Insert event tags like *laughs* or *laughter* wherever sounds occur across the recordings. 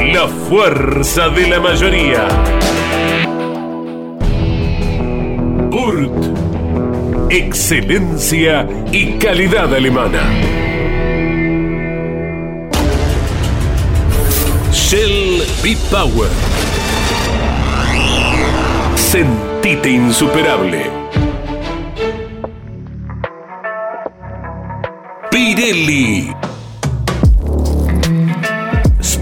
La fuerza de la mayoría. Urt. Excelencia y calidad alemana. Shell B-Power. Sentite insuperable. Pirelli.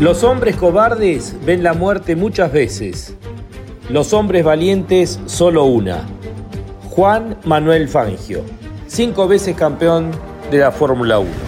Los hombres cobardes ven la muerte muchas veces. Los hombres valientes solo una. Juan Manuel Fangio, cinco veces campeón de la Fórmula 1.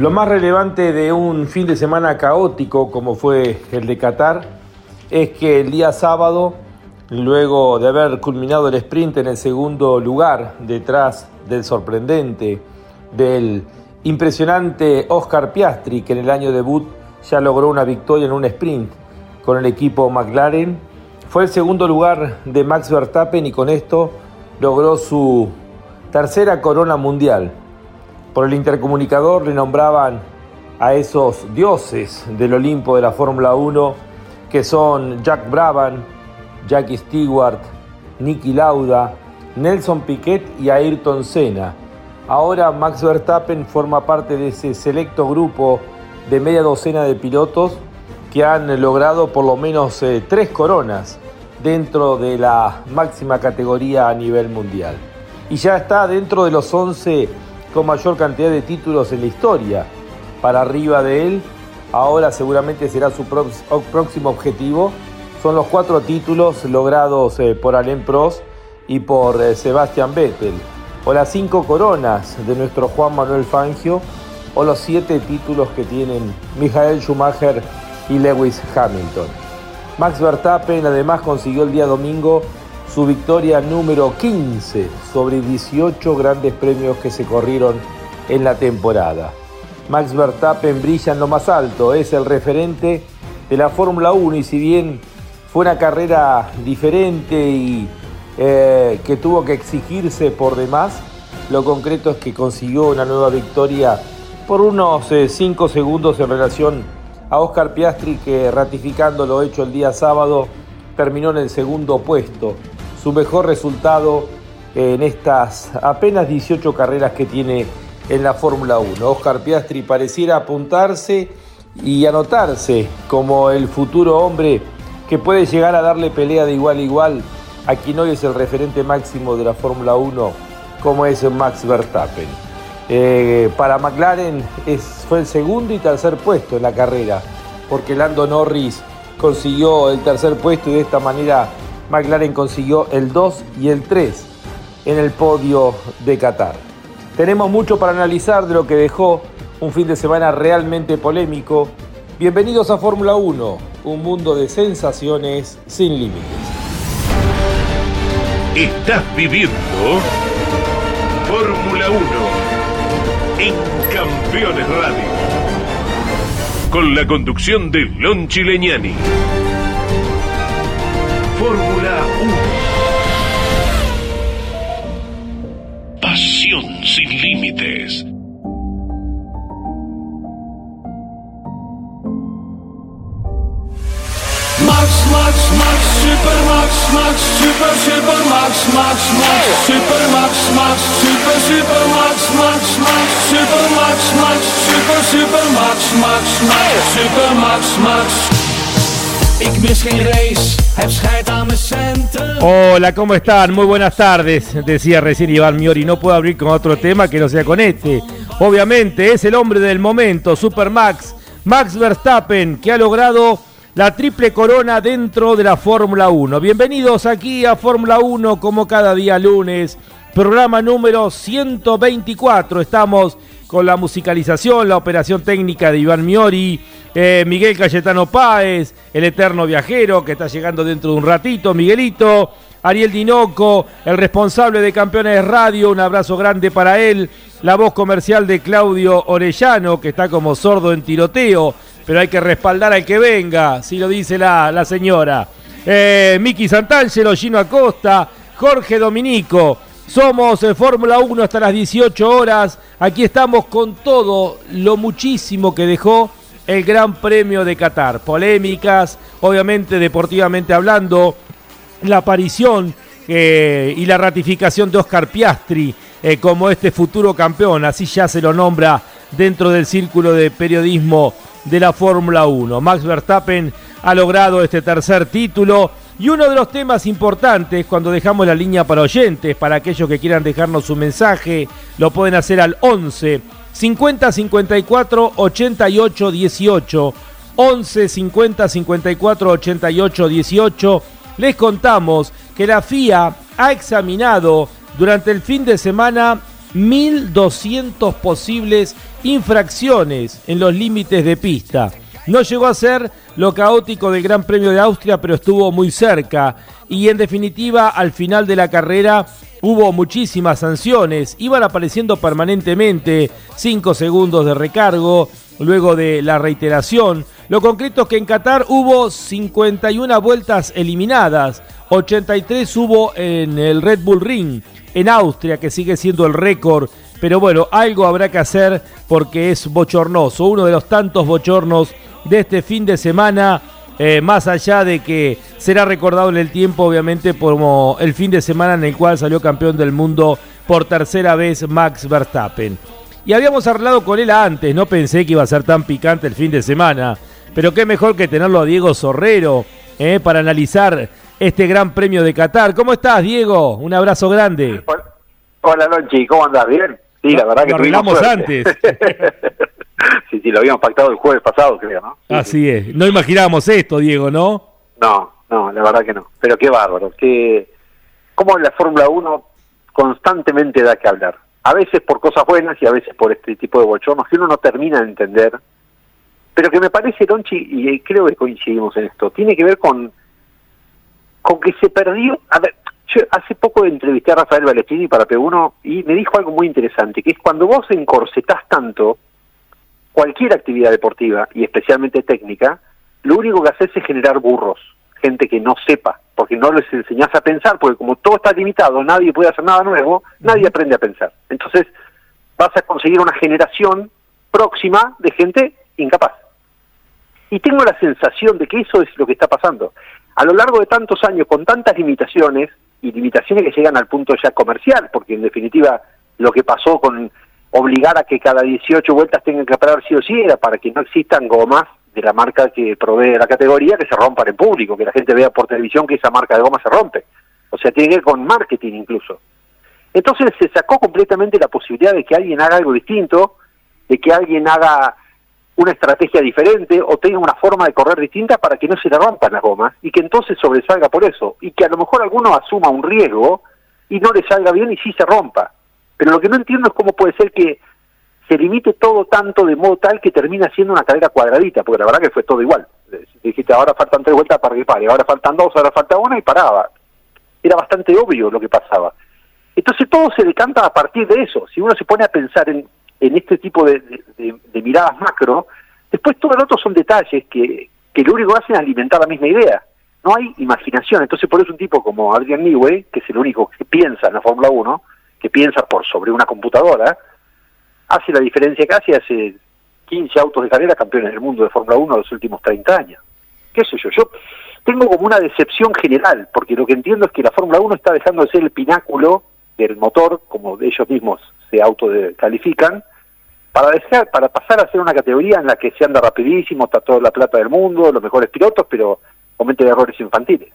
Lo más relevante de un fin de semana caótico como fue el de Qatar es que el día sábado, luego de haber culminado el sprint en el segundo lugar, detrás del sorprendente, del impresionante Oscar Piastri, que en el año debut ya logró una victoria en un sprint con el equipo McLaren, fue el segundo lugar de Max Verstappen y con esto logró su tercera corona mundial. Por el intercomunicador le nombraban a esos dioses del Olimpo de la Fórmula 1 que son Jack Brabham, Jackie Stewart, Nicky Lauda, Nelson Piquet y Ayrton Senna. Ahora Max Verstappen forma parte de ese selecto grupo de media docena de pilotos que han logrado por lo menos eh, tres coronas dentro de la máxima categoría a nivel mundial. Y ya está dentro de los 11 con mayor cantidad de títulos en la historia. Para arriba de él, ahora seguramente será su próximo objetivo. Son los cuatro títulos logrados eh, por Alain Prost y por eh, Sebastian Vettel. O las cinco coronas de nuestro Juan Manuel Fangio. O los siete títulos que tienen Michael Schumacher y Lewis Hamilton. Max Verstappen además consiguió el día domingo su victoria número 15 sobre 18 grandes premios que se corrieron en la temporada. Max Verstappen brilla en lo más alto, es el referente de la Fórmula 1 y si bien fue una carrera diferente y eh, que tuvo que exigirse por demás, lo concreto es que consiguió una nueva victoria por unos 5 eh, segundos en relación a Oscar Piastri que ratificando lo hecho el día sábado terminó en el segundo puesto. Su mejor resultado en estas apenas 18 carreras que tiene en la Fórmula 1. Oscar Piastri pareciera apuntarse y anotarse como el futuro hombre que puede llegar a darle pelea de igual a igual a quien hoy es el referente máximo de la Fórmula 1, como es Max Verstappen. Eh, para McLaren fue el segundo y tercer puesto en la carrera, porque Lando Norris consiguió el tercer puesto y de esta manera McLaren consiguió el 2 y el 3 en el podio de Qatar. Tenemos mucho para analizar de lo que dejó un fin de semana realmente polémico. Bienvenidos a Fórmula 1, un mundo de sensaciones sin límites. Estás viviendo Fórmula 1 en Campeones Radio. Con la conducción de Lon Chileñani. Hola, ¿cómo están? Muy buenas tardes, decía recién Iván Miori. No puedo abrir con otro tema que no sea con este. Obviamente es el hombre del momento, Super Max, Max Verstappen, que ha logrado la triple corona dentro de la Fórmula 1. Bienvenidos aquí a Fórmula 1 como cada día lunes, programa número 124. Estamos con la musicalización, la operación técnica de Iván Miori, eh, Miguel Cayetano Páez, el eterno viajero que está llegando dentro de un ratito, Miguelito, Ariel Dinoco, el responsable de Campeones Radio, un abrazo grande para él, la voz comercial de Claudio Orellano, que está como sordo en tiroteo, pero hay que respaldar al que venga, si lo dice la, la señora. Eh, Miki Santangelo, Gino Acosta, Jorge Dominico. Somos eh, Fórmula 1 hasta las 18 horas. Aquí estamos con todo lo muchísimo que dejó el Gran Premio de Qatar. Polémicas, obviamente deportivamente hablando, la aparición eh, y la ratificación de Oscar Piastri como este futuro campeón, así ya se lo nombra dentro del círculo de periodismo de la Fórmula 1. Max Verstappen ha logrado este tercer título y uno de los temas importantes cuando dejamos la línea para oyentes, para aquellos que quieran dejarnos su mensaje, lo pueden hacer al 11 50 54 88 18. 11 50 54 88 18. Les contamos que la FIA ha examinado durante el fin de semana 1.200 posibles infracciones en los límites de pista. No llegó a ser lo caótico del Gran Premio de Austria, pero estuvo muy cerca. Y en definitiva, al final de la carrera hubo muchísimas sanciones. Iban apareciendo permanentemente 5 segundos de recargo, luego de la reiteración. Lo concreto es que en Qatar hubo 51 vueltas eliminadas, 83 hubo en el Red Bull Ring, en Austria, que sigue siendo el récord. Pero bueno, algo habrá que hacer porque es bochornoso, uno de los tantos bochornos de este fin de semana. Eh, más allá de que será recordado en el tiempo, obviamente, como el fin de semana en el cual salió campeón del mundo por tercera vez Max Verstappen. Y habíamos hablado con él antes, no pensé que iba a ser tan picante el fin de semana, pero qué mejor que tenerlo a Diego Sorrero eh, para analizar este gran premio de Qatar. ¿Cómo estás, Diego? Un abrazo grande. Hola, Lonchi, ¿cómo andás? ¿Bien? Sí, la verdad que lo arreglamos antes. *laughs* sí, sí, lo habíamos pactado el jueves pasado, creo, ¿no? Así es. No imaginábamos esto, Diego, ¿no? No, no, la verdad que no. Pero qué bárbaro. Que... Cómo la Fórmula 1 constantemente da que hablar. A veces por cosas buenas y a veces por este tipo de bochornos que uno no termina de entender. Pero que me parece, Lonchi, y creo que coincidimos en esto, tiene que ver con con que se perdió. A ver, Yo hace poco entrevisté a Rafael Balestrini para P1 y me dijo algo muy interesante, que es cuando vos encorsetás tanto cualquier actividad deportiva y especialmente técnica, lo único que haces es generar burros, gente que no sepa, porque no les enseñás a pensar, porque como todo está limitado, nadie puede hacer nada nuevo, nadie aprende a pensar. Entonces vas a conseguir una generación próxima de gente incapaz. Y tengo la sensación de que eso es lo que está pasando. A lo largo de tantos años, con tantas limitaciones, y limitaciones que llegan al punto ya comercial, porque en definitiva lo que pasó con obligar a que cada 18 vueltas tengan que parar sí o sí era para que no existan gomas de la marca que provee la categoría que se rompan en público, que la gente vea por televisión que esa marca de goma se rompe. O sea, tiene que ver con marketing incluso. Entonces se sacó completamente la posibilidad de que alguien haga algo distinto, de que alguien haga una estrategia diferente o tenga una forma de correr distinta para que no se le rompan las gomas y que entonces sobresalga por eso y que a lo mejor alguno asuma un riesgo y no le salga bien y sí se rompa. Pero lo que no entiendo es cómo puede ser que se limite todo tanto de modo tal que termina siendo una carrera cuadradita, porque la verdad que fue todo igual. Dijiste, ahora faltan tres vueltas para que pare, ahora faltan dos, ahora falta una y paraba. Era bastante obvio lo que pasaba. Entonces todo se decanta a partir de eso. Si uno se pone a pensar en en este tipo de, miradas macro, después todo el otro son detalles que, que lo único que hacen es alimentar la misma idea. No hay imaginación. Entonces, por eso un tipo como Adrian Newey, que es el único que piensa en la Fórmula 1, que piensa por sobre una computadora, hace la diferencia casi hace 15 autos de carrera campeones del mundo de Fórmula 1 los últimos 30 años. ¿Qué sé yo? Yo tengo como una decepción general, porque lo que entiendo es que la Fórmula 1 está dejando de ser el pináculo del motor, como ellos mismos se autocalifican, para dejar, para pasar a ser una categoría en la que se anda rapidísimo, está toda la plata del mundo, los mejores pilotos, pero comete errores infantiles.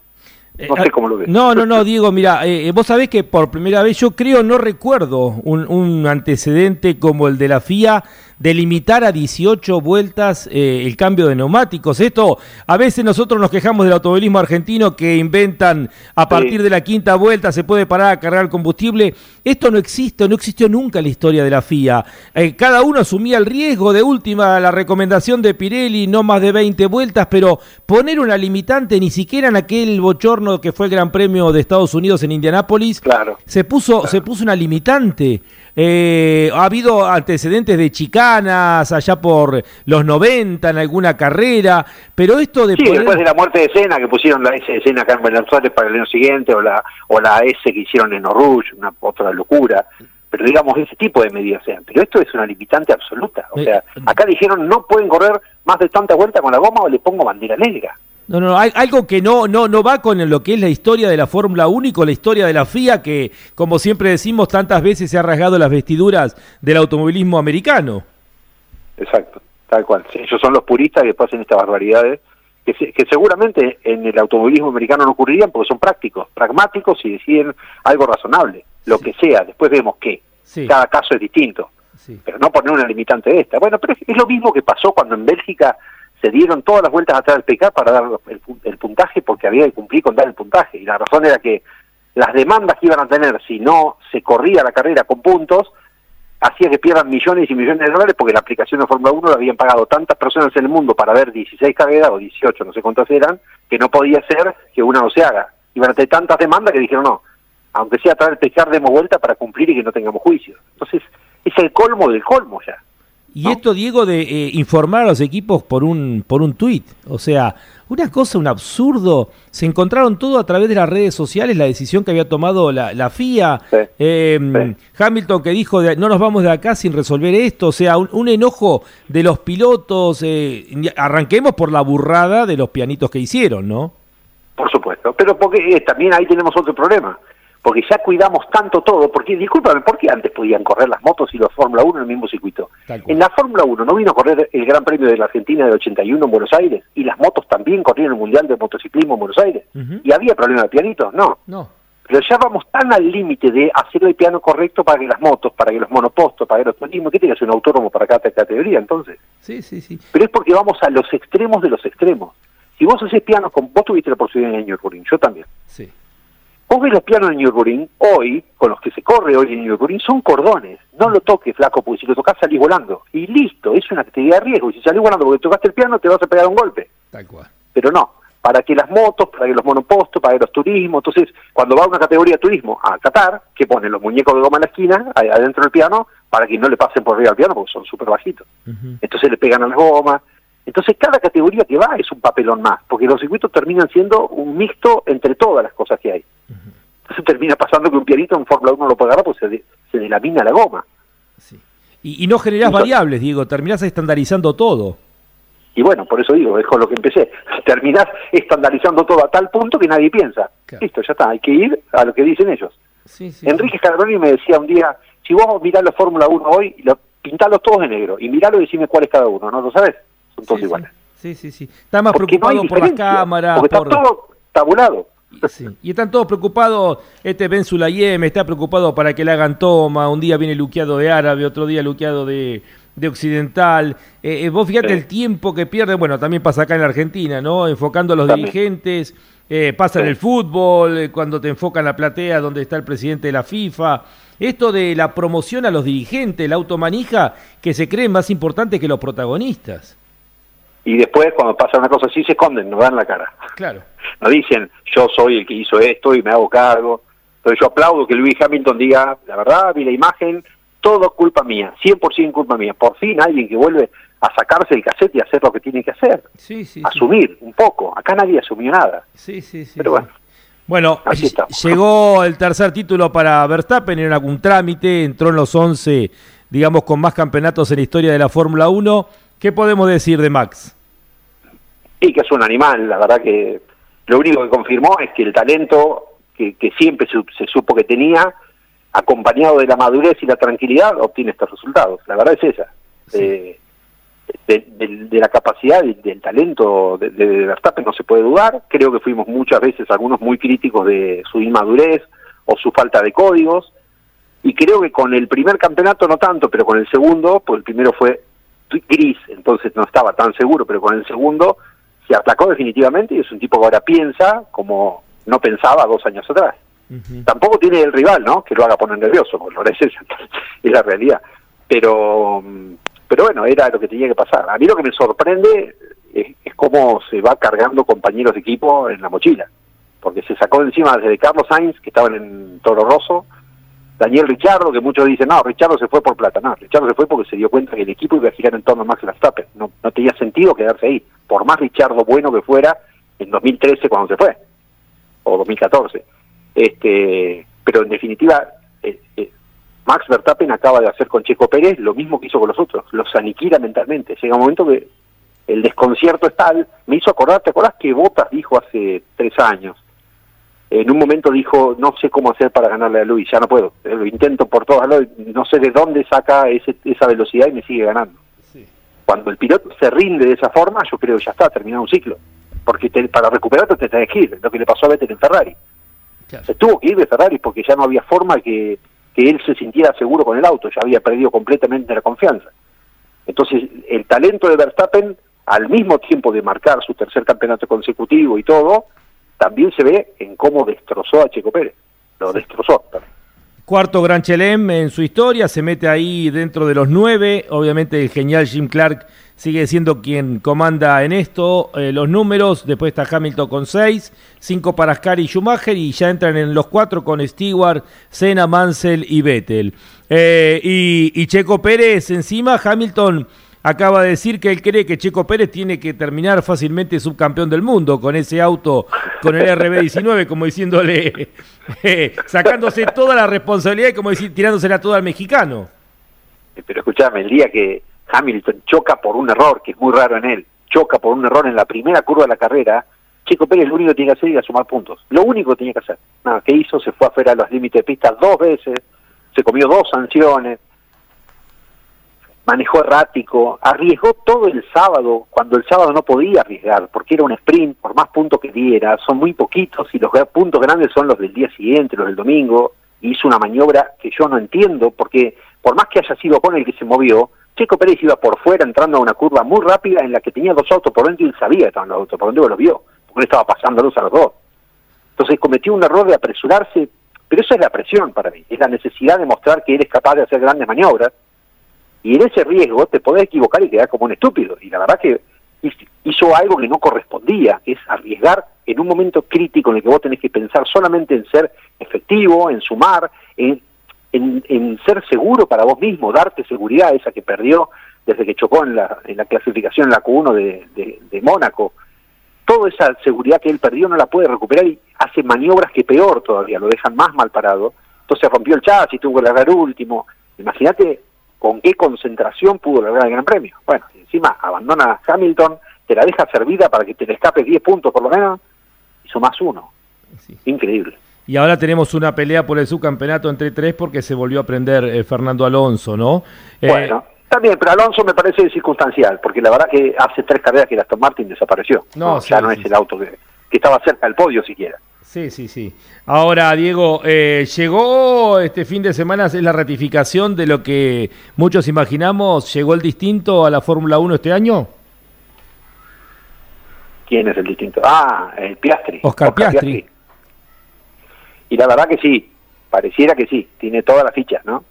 No sé cómo lo ves. No, no, no, Diego, mira, eh, vos sabés que por primera vez yo creo, no recuerdo un, un antecedente como el de la FIA de limitar a 18 vueltas eh, el cambio de neumáticos. Esto, a veces nosotros nos quejamos del automovilismo argentino que inventan a partir de la quinta vuelta se puede parar a cargar combustible. Esto no existe, no existió nunca en la historia de la FIA. Eh, cada uno asumía el riesgo de última, la recomendación de Pirelli, no más de 20 vueltas, pero poner una limitante ni siquiera en aquel bochorno que fue el Gran Premio de Estados Unidos en Indianápolis, claro, se puso, se puso una limitante. Eh, ha habido antecedentes de chicanas allá por los 90 en alguna carrera, pero esto de sí, después de la muerte de Sena, que pusieron la S de Sena acá en Buenos Aires para el año siguiente, o la, o la S que hicieron en Oruge, una otra locura. Pero digamos, ese tipo de medidas sean. Pero esto es una limitante absoluta. O sea, acá dijeron no pueden correr más de tanta vuelta con la goma o le pongo bandera negra. No, no, hay algo que no, no, no va con lo que es la historia de la Fórmula 1 y con la historia de la FIA, que, como siempre decimos, tantas veces se ha rasgado las vestiduras del automovilismo americano. Exacto, tal cual. ellos son los puristas que pasan estas barbaridades, que, que seguramente en el automovilismo americano no ocurrirían porque son prácticos, pragmáticos y deciden algo razonable, lo que sea. Después vemos que cada caso es distinto, pero no poner una limitante de esta. Bueno, pero es lo mismo que pasó cuando en Bélgica se dieron todas las vueltas atrás del PK para dar el, puntaje porque había que cumplir con dar el puntaje. Y la razón era que las demandas que iban a tener si no se corría la carrera con puntos hacía que pierdan millones y millones de dólares porque la aplicación de Fórmula 1 la habían pagado tantas personas en el mundo para ver 16 carreras o 18, no sé cuántas eran, que no podía ser que una no se haga. Iban a tener tantas demandas que dijeron no, aunque sea traer el PK demos vuelta para cumplir y que no tengamos juicio. Entonces, es el colmo del colmo ya. Y esto, Diego, de eh, informar a los equipos por un, por un tuit. O sea, una cosa, un absurdo. Se encontraron todo a través de las redes sociales, la decisión que había tomado la, la FIA. Em, Hamilton que dijo, no nos vamos de acá sin resolver esto. O sea, un, enojo de los pilotos. Eh, arranquemos por la burrada de los pianitos que hicieron, ¿no? Por supuesto, pero porque eh, también ahí tenemos otro problema porque ya cuidamos tanto todo, porque discúlpame, ¿por qué antes podían correr las motos y los Fórmula 1 en el mismo circuito? En la Fórmula 1 no vino a correr el Gran Premio de la Argentina del 81 en Buenos Aires, y las motos también corrieron el Mundial de Motociclismo en Buenos Aires, y había problemas de pianitos, no. No. Pero ya vamos tan al límite de hacer el piano correcto para que las motos, para que los monopostos, para que los turismos, ¿qué ser un autónomo para cada categoría entonces? Sí, sí, sí. Pero es porque vamos a los extremos de los extremos. Si vos haces piano, con, vos tuviste la posibilidad en Nürburgring, yo también. Sí. Vos ves los pianos en Nürburgring, hoy, con los que se corre hoy en Nürburgring, son cordones. No lo toques, flaco, porque si lo tocas salís volando. Y listo, es una actividad de riesgo. Y si salís volando porque tocaste el piano, te vas a pegar un golpe. Tal cual. Pero no, para que las motos, para que los monopostos, para que los turismos. Entonces, cuando va una categoría de turismo a Qatar, que ponen los muñecos de goma en la esquina, adentro del piano, para que no le pasen por arriba al piano, porque son súper bajitos. Entonces le pegan a las gomas. Entonces, cada categoría que va es un papelón más, porque los circuitos terminan siendo un mixto entre todas las cosas que hay. Entonces termina pasando que un pianito en Fórmula 1 lo puede agarrar porque se, se delamina la goma. Sí. Y, y no generás variables, Diego, terminás estandarizando todo. Y bueno, por eso digo, es con lo que empecé. *laughs* Terminás estandarizando todo a tal punto que nadie piensa. Listo, ya está, hay que ir a lo que dicen ellos. Sí, sí, Enrique Scaroni me decía un día, si vos mirás la Fórmula 1 hoy, lo, pintalos todos de negro y miralo y decime cuál es cada uno, ¿no lo sabes? Son todos sí, iguales. Sí, sí, sí. Está más Porque no hay preocupado por las cámaras. Porque por... está todo tabulado. Sí. Y están todos preocupados, este Ben Sulayem está preocupado para que le hagan toma, un día viene luqueado de árabe, otro día luqueado de, de occidental. Eh, eh, vos fíjate Sí. el tiempo que pierde, bueno, también pasa acá en la Argentina, ¿no? Enfocando a los También. dirigentes, eh, pasa en el fútbol, eh, cuando te enfocan la platea donde está el presidente de la FIFA. Esto de la promoción a los dirigentes, la automanija, que se creen más importante que los protagonistas. Y después, cuando pasa una cosa así, se esconden, nos dan la cara. Claro. *laughs* No dicen, yo soy el que hizo esto y me hago cargo. Pero yo aplaudo que Luis Hamilton diga, la verdad, vi la imagen, todo culpa mía, 100% culpa mía. Por fin alguien que vuelve a sacarse el cassette y hacer lo que tiene que hacer. Sí, sí. sí. Asumir un poco. Acá nadie asumió nada. Sí, sí, sí. Pero bueno. Bueno, llegó el tercer título para Verstappen en algún trámite, entró en los 11, digamos, con más campeonatos en la historia de la Fórmula 1. ¿Qué podemos decir de Max? Y que es un animal, la verdad que lo único que confirmó es que el talento que, que siempre se, se supo que tenía, acompañado de la madurez y la tranquilidad, obtiene estos resultados. La verdad es esa. Sí. Eh, de, de- de la capacidad y del talento de, de Verstappen no se puede dudar. Creo que fuimos muchas veces algunos muy críticos de su inmadurez o su falta de códigos. Y creo que con el primer campeonato no tanto, pero con el segundo, pues el primero fue gris, entonces no estaba tan seguro, pero con el segundo se aplacó definitivamente y es un tipo que ahora piensa como no pensaba dos años atrás. Tampoco tiene el rival, ¿no? Que lo haga poner nervioso, porque lo es, *laughs* es la realidad. Pero, mm, pero bueno, era lo que tenía que pasar. A mí lo que me sorprende es, es cómo se va cargando compañeros de equipo en la mochila. Porque se sacó encima desde Carlos Sainz, que estaban en Toro Rosso, Daniel Richardo, que muchos dicen, no, Richardo se fue por plata. No, Richardo se fue porque se dio cuenta que el equipo iba a girar en torno a Max Verstappen. No, no tenía sentido quedarse ahí. Por más Richardo bueno que fuera en 2013 cuando se fue, o 2014. Este, pero en definitiva, eh, eh, Max Verstappen acaba de hacer con Checo Pérez lo mismo que hizo con los otros. Los aniquila mentalmente. Llega un momento que el desconcierto es tal. Me hizo acordar, ¿te acordás que Botas dijo hace tres años? En un momento dijo, no sé cómo hacer para ganarle a Luis, ya no puedo, Eh, lo intento por todos lados, no sé de dónde saca ese, esa velocidad y me sigue ganando. Cuando el piloto se rinde de esa forma, yo creo que ya está, terminado un ciclo. Porque te- para recuperarte te tenés que ir, lo que le pasó a Vettel en Ferrari. Se tuvo que ir de Ferrari porque ya no había forma que, que él se sintiera seguro con el auto, ya había perdido completamente la confianza. Entonces, el talento de Verstappen, al mismo tiempo de marcar su tercer campeonato consecutivo y todo, también se ve en cómo destrozó a Checo Pérez. Lo destrozó. Cuarto Gran Chelem en su historia, se mete ahí dentro de los nueve. Obviamente el genial Jim Clark sigue siendo quien comanda en esto. eh, los números, después está Hamilton con seis, cinco para Ascari y Schumacher y ya entran en los cuatro con Stewart, Senna, Mansell y Vettel. Eh, y, y Checo Pérez encima, Hamilton acaba de decir que él cree que Checo Pérez tiene que terminar fácilmente subcampeón del mundo con ese auto, con el RB19, como diciéndole, *laughs* eh, sacándose toda la responsabilidad y como decir, tirándosela toda al mexicano. Pero escuchame, el día que Hamilton choca por un error, que es muy raro en él, choca por un error en la primera curva de la carrera, Checo Pérez lo único que tiene que hacer es sumar puntos. Lo único que tenía que hacer. Nada, ¿qué hizo? Se fue afuera a los límites de pista dos veces, se comió dos sanciones, manejó errático, arriesgó todo el sábado, cuando el sábado no podía arriesgar, porque era un sprint, por más puntos que diera, son muy poquitos y los puntos grandes son los del día siguiente, los del domingo, y hizo una maniobra que yo no entiendo, porque por más que haya sido con el que se movió, Checo Pérez iba por fuera entrando a una curva muy rápida en la que tenía dos autos por dentro y él sabía que estaban los autos por dentro, los vio, porque él estaba pasándolos a los dos. Entonces cometió un error de apresurarse, pero eso es la presión para mí, es la necesidad de mostrar que él es capaz de hacer grandes maniobras, y en ese riesgo te podés equivocar y quedar como un estúpido. Y la verdad que hizo algo que no correspondía, que es arriesgar en un momento crítico en el que vos tenés que pensar solamente en ser efectivo, en sumar, en, en, ser seguro para vos mismo, darte seguridad, esa que perdió desde que chocó en la, en la clasificación en la Q1 de, de, Mónaco. Toda esa seguridad que él perdió no la puede recuperar y hace maniobras que peor todavía, lo dejan más mal parado. Entonces rompió el chasis, tuvo que largar último. Imagínate con qué concentración pudo lograr el Gran Premio. Bueno, encima abandona a Hamilton, te la deja servida para que te le escapes 10 puntos por lo menos, hizo más uno. Increíble. Y ahora tenemos una pelea por el subcampeonato entre tres porque se volvió a prender eh, Fernando Alonso, ¿no? Eh, bueno, también, pero Alonso me parece circunstancial, porque la verdad que hace tres carreras que el Aston Martin desapareció. No, ya no es el auto que, estaba cerca del podio siquiera. Sí, sí, sí. Ahora, Diego, eh, llegó este fin de semana, es la ratificación de lo que muchos imaginamos, llegó el distinto a la Fórmula 1 este año. ¿Quién es el distinto? Ah, el Piastri. Oscar, Piastri. Y la verdad que sí, pareciera que sí, tiene todas las fichas, ¿no?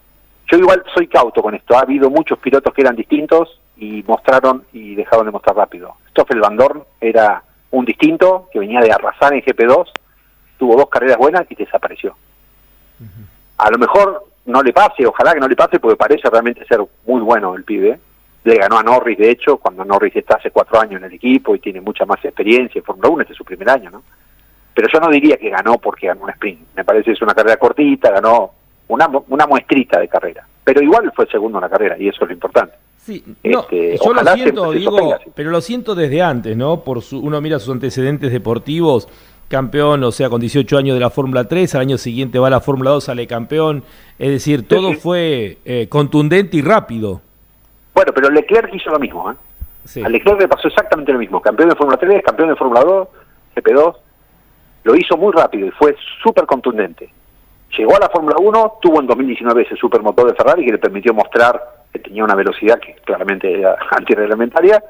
Yo igual soy cauto con esto, ha habido muchos pilotos que eran distintos y mostraron y dejaron de mostrar rápido. Stoffel Van Dorn era un distinto que venía de arrasar en GP2, tuvo dos carreras buenas y desapareció. A lo mejor no le pase, ojalá que no le pase, porque parece realmente ser muy bueno el pibe. Le ganó a Norris, de hecho, cuando Norris está hace cuatro años en el equipo y tiene mucha más experiencia en Fórmula 1, este es su primer año, ¿no? Pero yo no diría que ganó porque ganó un sprint. Me parece que es una carrera cortita, ganó una, una muestrita de carrera. Pero igual fue segundo en la carrera y eso es lo importante. Sí, este, yo lo siento, digo, pero lo siento desde antes, ¿no? Por su, uno mira sus antecedentes deportivos, campeón, o sea, con 18 años de la Fórmula 3, al año siguiente va a la Fórmula 2, sale campeón. Es decir, todo fue eh, contundente y rápido. Bueno, pero Leclerc hizo lo mismo, ¿eh? A Leclerc le pasó exactamente lo mismo. Campeón de Fórmula 3, campeón de Fórmula 2, GP2. Lo hizo muy rápido y fue súper contundente. Llegó a la Fórmula 1, tuvo en 2019 ese supermotor de Ferrari que le permitió mostrar que tenía una velocidad que claramente era *laughs* antirreglamentaria.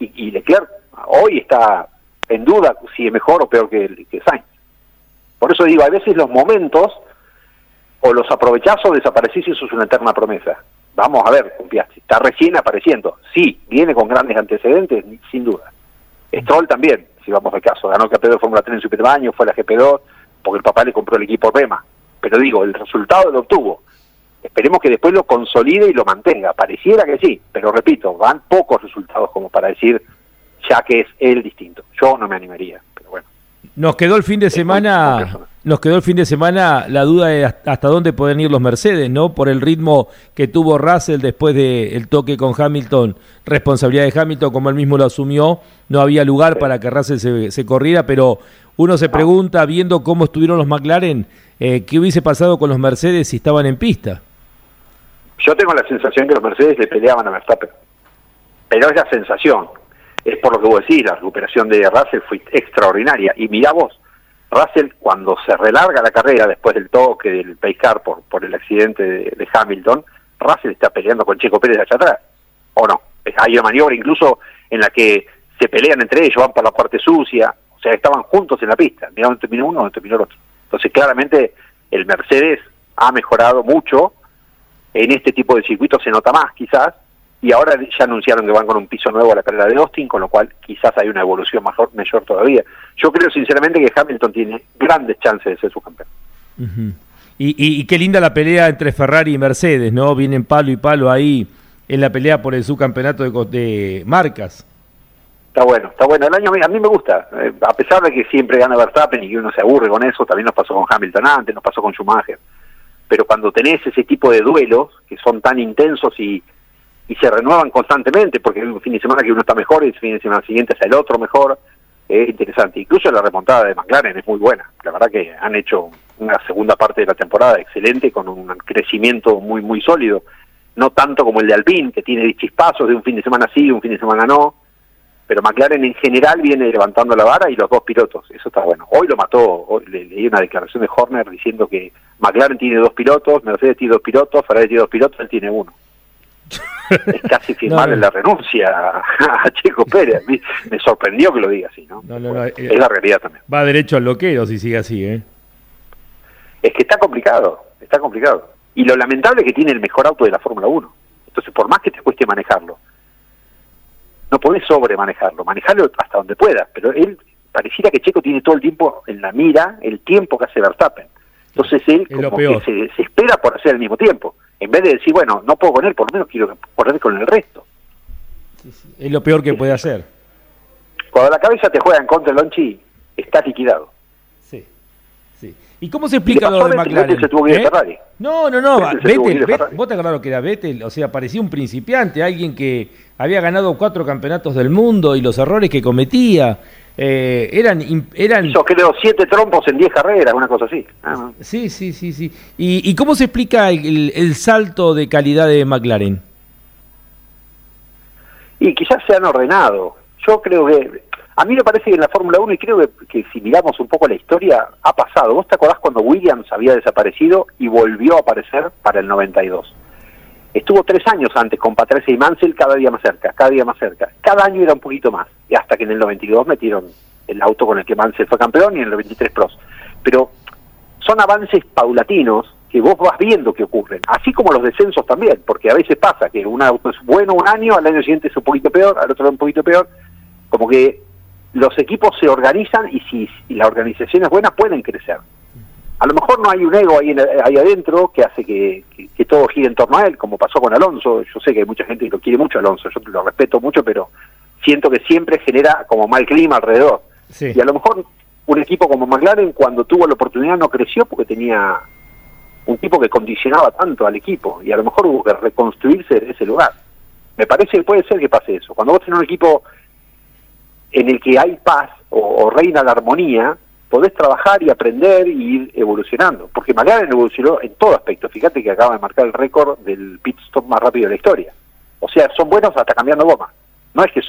Y, y Leclerc hoy está en duda si es mejor o peor que, que Sainz. Por eso digo, a veces los momentos o los aprovechás o desaparecís y eso es una eterna promesa. Vamos a ver, está recién apareciendo. Sí, viene con grandes antecedentes, sin duda. Stroll también, si vamos al caso, ganó el campeón de Fórmula 3 en su fue la GP2, porque el papá le compró el equipo Rema. Pero digo, el resultado lo obtuvo. Esperemos que después lo consolide y lo mantenga. Pareciera que sí, pero repito, van pocos resultados como para decir ya que es el distinto. Yo no me animaría, pero bueno. Nos quedó el fin de semana, nos quedó el fin de semana la duda de hasta dónde pueden ir los Mercedes, ¿no? Por el ritmo que tuvo Russell después del toque con Hamilton, responsabilidad de Hamilton, como él mismo lo asumió, no había lugar para que Russell se, corriera, pero uno se pregunta, viendo cómo estuvieron los McLaren, eh, ¿qué hubiese pasado con los Mercedes si estaban en pista? Yo tengo la sensación que los Mercedes le peleaban a Verstappen, pero es la sensación es por lo que vos decís, la recuperación de Russell fue extraordinaria. Y mira vos, Russell cuando se relarga la carrera después del toque del Payscar por, por el accidente de, Hamilton, Russell está peleando con Checo Pérez allá atrás, ¿o no? Hay una maniobra incluso en la que se pelean entre ellos, van por la parte sucia, o sea, estaban juntos en la pista, mira dónde terminó uno, dónde terminó el otro. Entonces, claramente, el Mercedes ha mejorado mucho, en este tipo de circuitos se nota más quizás, y ahora ya anunciaron que van con un piso nuevo a la carrera de Austin, con lo cual quizás hay una evolución mejor, mayor todavía. Yo creo sinceramente que Hamilton tiene grandes chances de ser su campeón. y, y, qué linda la pelea entre Ferrari y Mercedes, ¿no? Vienen palo y palo ahí en la pelea por el subcampeonato de, de marcas. Está bueno, está bueno. El año a mí me gusta, eh, a pesar de que siempre gana Verstappen y que uno se aburre con eso, también nos pasó con Hamilton antes, nos pasó con Schumacher. Pero cuando tenés ese tipo de duelos que son tan intensos y, y se renuevan constantemente, porque hay un fin de semana que uno está mejor y el fin de semana siguiente es el otro mejor, es interesante. Incluso la remontada de McLaren es muy buena. La verdad que han hecho una segunda parte de la temporada excelente, con un crecimiento muy, muy sólido. No tanto como el de Alpine, que tiene chispazos de un fin de semana sí, un fin de semana no. Pero McLaren en general viene levantando la vara y los dos pilotos, eso está bueno. Hoy lo mató, hoy leí una declaración de Horner diciendo que McLaren tiene dos pilotos, Mercedes tiene dos pilotos, Ferrari tiene dos pilotos, él tiene uno es casi *laughs* firmar la renuncia a, Checo *laughs* Pérez. Me sorprendió que lo diga así, ¿no? Eh, es la realidad también. Va derecho al loquero si sigue así, ¿eh? Es que está complicado, está complicado. Y lo lamentable es que tiene el mejor auto de la Fórmula 1. Entonces, por más que te cueste manejarlo, no podés sobremanejarlo, manejarlo hasta donde puedas, pero él pareciera que Checo tiene todo el tiempo en la mira el tiempo que hace Verstappen. Entonces él como que se, se, espera por hacer el mismo tiempo, en vez de decir, bueno, no puedo con él, por lo menos quiero correr con el resto. Es lo peor que puede hacer. Cuando la cabeza te juega en contra el Lonchi, está liquidado. Sí, sí. ¿Y cómo se explica lo de McLaren? Se tuvo que ir ¿Eh? No, no, no. Vettel, vos te acordás que era Vettel, o sea, parecía un principiante, alguien que había ganado cuatro campeonatos del mundo y los errores que cometía. Eh, eran eran Hizo creo siete trompos en diez carreras, una cosa así. Ah. Sí, sí, sí, sí. ¿Y, cómo se explica el, salto de calidad de McLaren? Y quizás se han ordenado. Yo creo que a mí me parece que en la Fórmula 1, y creo que, si miramos un poco la historia, ha pasado. ¿Vos te acordás cuando Williams había desaparecido y volvió a aparecer para el 92? Estuvo tres años antes con Patricia y Mansell cada día más cerca, cada día más cerca. Cada año era un poquito más. Y hasta que en el 92 metieron el auto con el que Mansell fue campeón y en el 93 pros. Pero son avances paulatinos que vos vas viendo que ocurren, así como los descensos también, porque a veces pasa que un auto es bueno un año, al año siguiente es un poquito peor, al otro un poquito peor, como que los equipos se organizan y si, la organización es buena pueden crecer. A lo mejor no hay un ego ahí, ahí adentro que hace que, todo gire en torno a él, como pasó con Alonso. Yo sé que hay mucha gente que lo quiere mucho Alonso, yo lo respeto mucho, pero siento que siempre genera como mal clima alrededor. Y a lo mejor un equipo como McLaren cuando tuvo la oportunidad no creció porque tenía un tipo que condicionaba tanto al equipo y a lo mejor hubo que reconstruirse en ese lugar. Me parece que puede ser que pase eso. Cuando vos tenés un equipo en el que hay paz o, reina la armonía, podés trabajar y aprender y ir evolucionando. Porque McLaren evolucionó en todo aspecto. Fíjate que acaba de marcar el récord del pit stop más rápido de la historia. O sea, son buenos hasta cambiando goma. No es que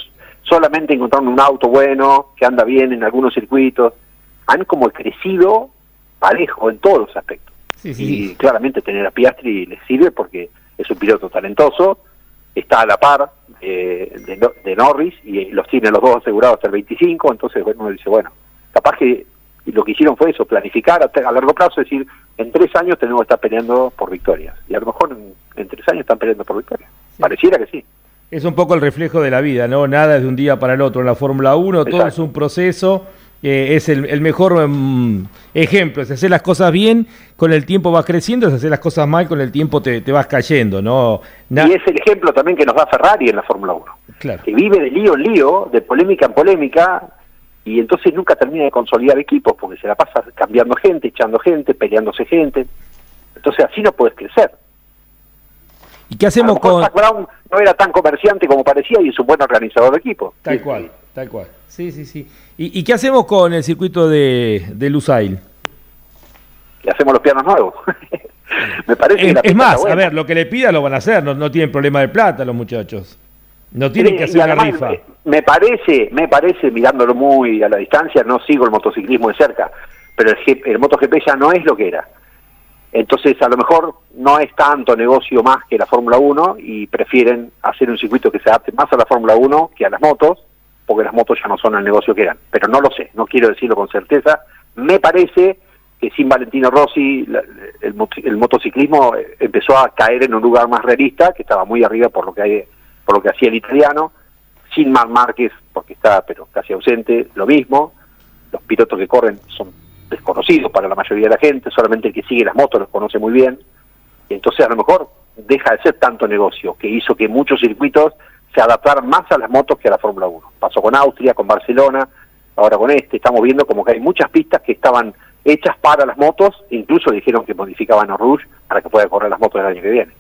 solamente encontraron un auto bueno, que anda bien en algunos circuitos. Han como crecido parejo en todos los aspectos. y claramente tener a Piastri les sirve porque es un piloto talentoso, está a la par eh, de, Norris y los tiene los dos asegurados hasta el 25, entonces bueno, uno dice, bueno, capaz que lo que hicieron fue eso, planificar a, largo plazo, es decir, en tres años tenemos que estar peleando por victorias, y a lo mejor en, tres años están peleando por victorias. Pareciera que sí. Es un poco el reflejo de la vida, ¿no? Nada es de un día para el otro en la Fórmula 1, todo es un proceso es el, mejor mm, ejemplo. Si hacer las cosas bien, con el tiempo vas creciendo, si hacer las cosas mal, con el tiempo te, vas cayendo. ¿no? y es el ejemplo también que nos da Ferrari en la Fórmula 1. Claro. Que vive de lío en lío, de polémica en polémica, y entonces nunca termina de consolidar equipos, porque se la pasa cambiando gente, echando gente, peleándose gente. Entonces así no puedes crecer. ¿Y qué hacemos con...? Brown no era tan comerciante como parecía y es un buen organizador de equipo. Tal cual, tal cual. Sí, sí, sí. ¿Y, qué hacemos con el circuito de, de Lusail? Le hacemos los pianos nuevos. *laughs* me parece es, más, a ver, lo que le pida lo van a hacer, no, no tienen problema de plata los muchachos. No tienen que hacer la rifa. Me, parece, me parece, mirándolo muy a la distancia, no sigo el motociclismo de cerca, pero el, el MotoGP ya no es lo que era. Entonces, a lo mejor no es tanto negocio más que la Fórmula 1 y prefieren hacer un circuito que se adapte más a la Fórmula 1 que a las motos porque las motos ya no son el negocio que eran. Pero no lo sé, no quiero decirlo con certeza. Me parece que sin Valentino Rossi el, motociclismo eh, empezó a caer en un lugar más realista, que estaba muy arriba por lo que hay, por lo que hacía el italiano. Sin Marc Márquez, porque está pero casi ausente, lo mismo. Los pilotos que corren son desconocidos para la mayoría de la gente, solamente el que sigue las motos los conoce muy bien. Y entonces a lo mejor deja de ser tanto negocio, que hizo que muchos circuitos se adaptar más a las motos que a la Fórmula 1. Pasó con Austria, con Barcelona, ahora con este, estamos viendo como que hay muchas pistas que estaban hechas para las motos, incluso dijeron que modificaban a Rouge para que pueda correr las motos el año que viene.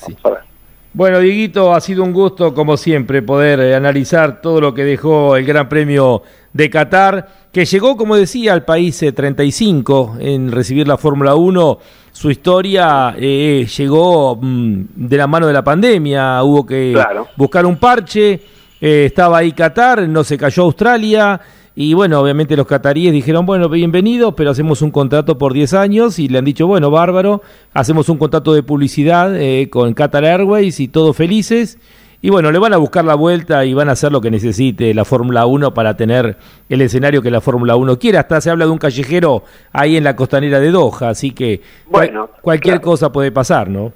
Vamos a ver. Bueno, Dieguito, ha sido un gusto, como siempre, poder eh, analizar todo lo que dejó el Gran Premio de Qatar, que llegó, como decía, al país 35 eh, en recibir la Fórmula 1 su historia eh, llegó mm, de la mano de la pandemia, hubo que buscar un parche, eh, estaba ahí Qatar, no se cayó Australia, y bueno, obviamente los cataríes dijeron, bueno, bienvenidos, pero hacemos un contrato por 10 años, y le han dicho, bueno, bárbaro, hacemos un contrato de publicidad eh, con Qatar Airways y todos felices. Y bueno, le van a buscar la vuelta y van a hacer lo que necesite la Fórmula 1 para tener el escenario que la Fórmula 1 quiere. Hasta se habla de un callejero ahí en la costanera de Doha, así que bueno, cualquier cosa puede pasar, ¿no?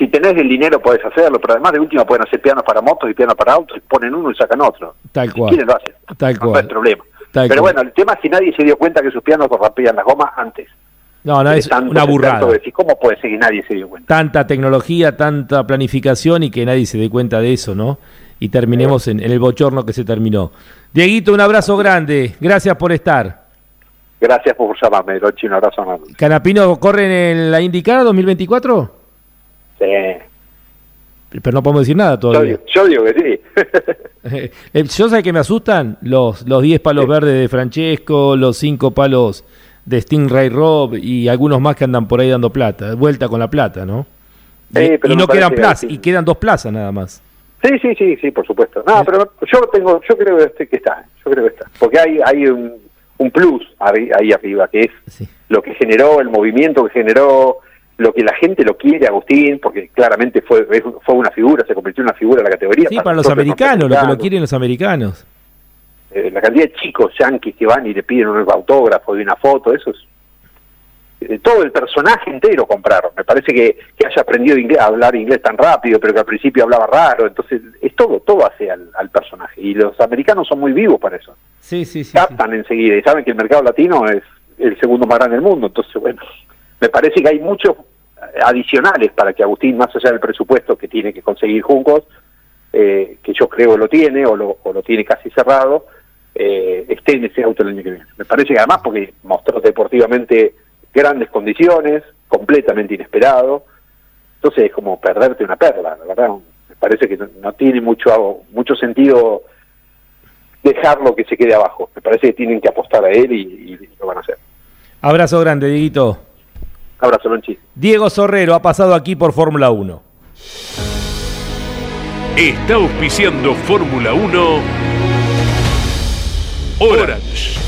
Si tenés el dinero podés hacerlo, pero además de última pueden hacer pianos para motos y pianos para autos, y ponen uno y sacan otro. Tal cual. ¿Quiénes lo hacen? Tal No cual. hay problema. Tal pero cual. bueno, el tema es que nadie se dio cuenta que sus pianos rompían las gomas antes. No, no, es tantos una burrada. decir, ¿Cómo puede ser que nadie se dio cuenta? Tanta tecnología, tanta planificación y que nadie se dé cuenta de eso, ¿no? Y terminemos en, en el bochorno que se terminó. Dieguito, un abrazo grande. Gracias por estar. Gracias por llamarme, Rochi, un abrazo enorme. Canapino, ¿corre en la IndyCar 2024? Sí. Pero no podemos decir nada Yo, todavía. digo- yo digo que sí. *laughs* Eh, Yo sé que me asustan los los 10 palos Sí. verdes de Francesco, los 5 palos de Stingray Rob y algunos más que andan por ahí dando plata, vuelta con la plata, ¿no? Y, pero no quedan plazas, y quedan dos plazas nada más. Sí, sí, sí, sí, por supuesto. No, Eh. pero yo tengo, yo creo que, este- que está, yo creo que está. Porque hay, hay un, un plus arri- ahí arriba, que es Sí. lo que generó, el movimiento que generó, lo que la gente lo quiere, Agustín, porque claramente fue, fue una figura, se convirtió en una figura de la categoría. Sí, para los americanos, lo que lo quieren los americanos. Eh, la cantidad de chicos yanquis que van y le piden un autógrafo y una foto, eso es... eh, todo el personaje entero compraron. Me parece que, que haya aprendido inglés, a hablar inglés tan rápido, pero que al principio hablaba raro. Entonces, es todo, todo hace al, al personaje. Y los americanos son muy vivos para eso. Sí, sí, sí. sí. Captan enseguida y saben que el mercado latino es el segundo más grande del mundo. Entonces, bueno, me parece que hay muchos adicionales para que Agustín, más allá del presupuesto que tiene que conseguir Juncos, eh, que yo creo lo tiene o lo, tiene casi cerrado, eh, esté en ese auto el año que viene. Me parece que además porque mostró deportivamente grandes condiciones, completamente inesperado, entonces es como perderte una perla, la verdad. Me parece que no, no tiene mucho mucho sentido dejarlo que se quede abajo. Me parece que tienen que apostar a él y, y lo van a hacer. Abrazo grande, Dieguito. Abrazo, Lonchi. Diego Sorrero ha pasado aquí por Fórmula 1. Está auspiciando Fórmula 1 Orange.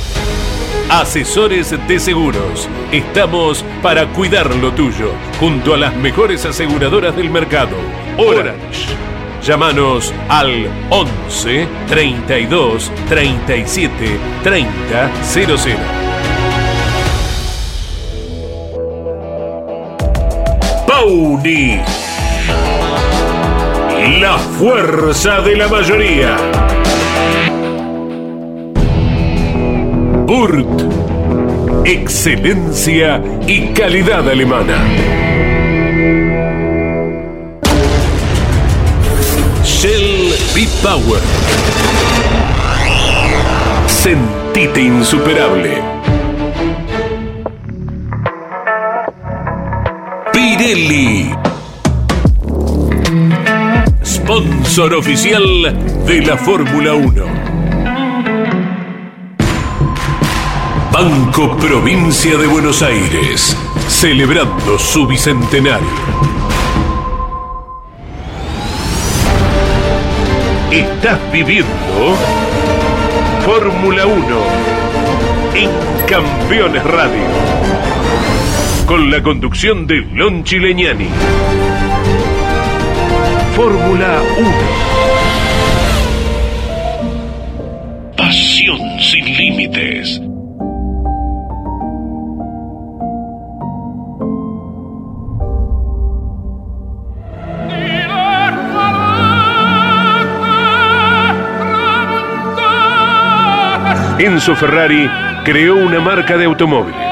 Asesores de seguros. Estamos para cuidar lo tuyo, junto a las mejores aseguradoras del mercado. Orange. Llámanos al 11 32 37 30 00. La fuerza de la mayoría. Burt. Excelencia y calidad alemana. Shell B-Power. Sentite insuperable. Pirelli. Sponsor oficial de la Fórmula 1. Banco Provincia de Buenos Aires, celebrando su bicentenario. Estás viviendo Fórmula 1 en Campeones Radio. Con la conducción de Lon Chileñani. Fórmula 1. Pasión sin límites. Enzo Ferrari creó una marca de automóviles.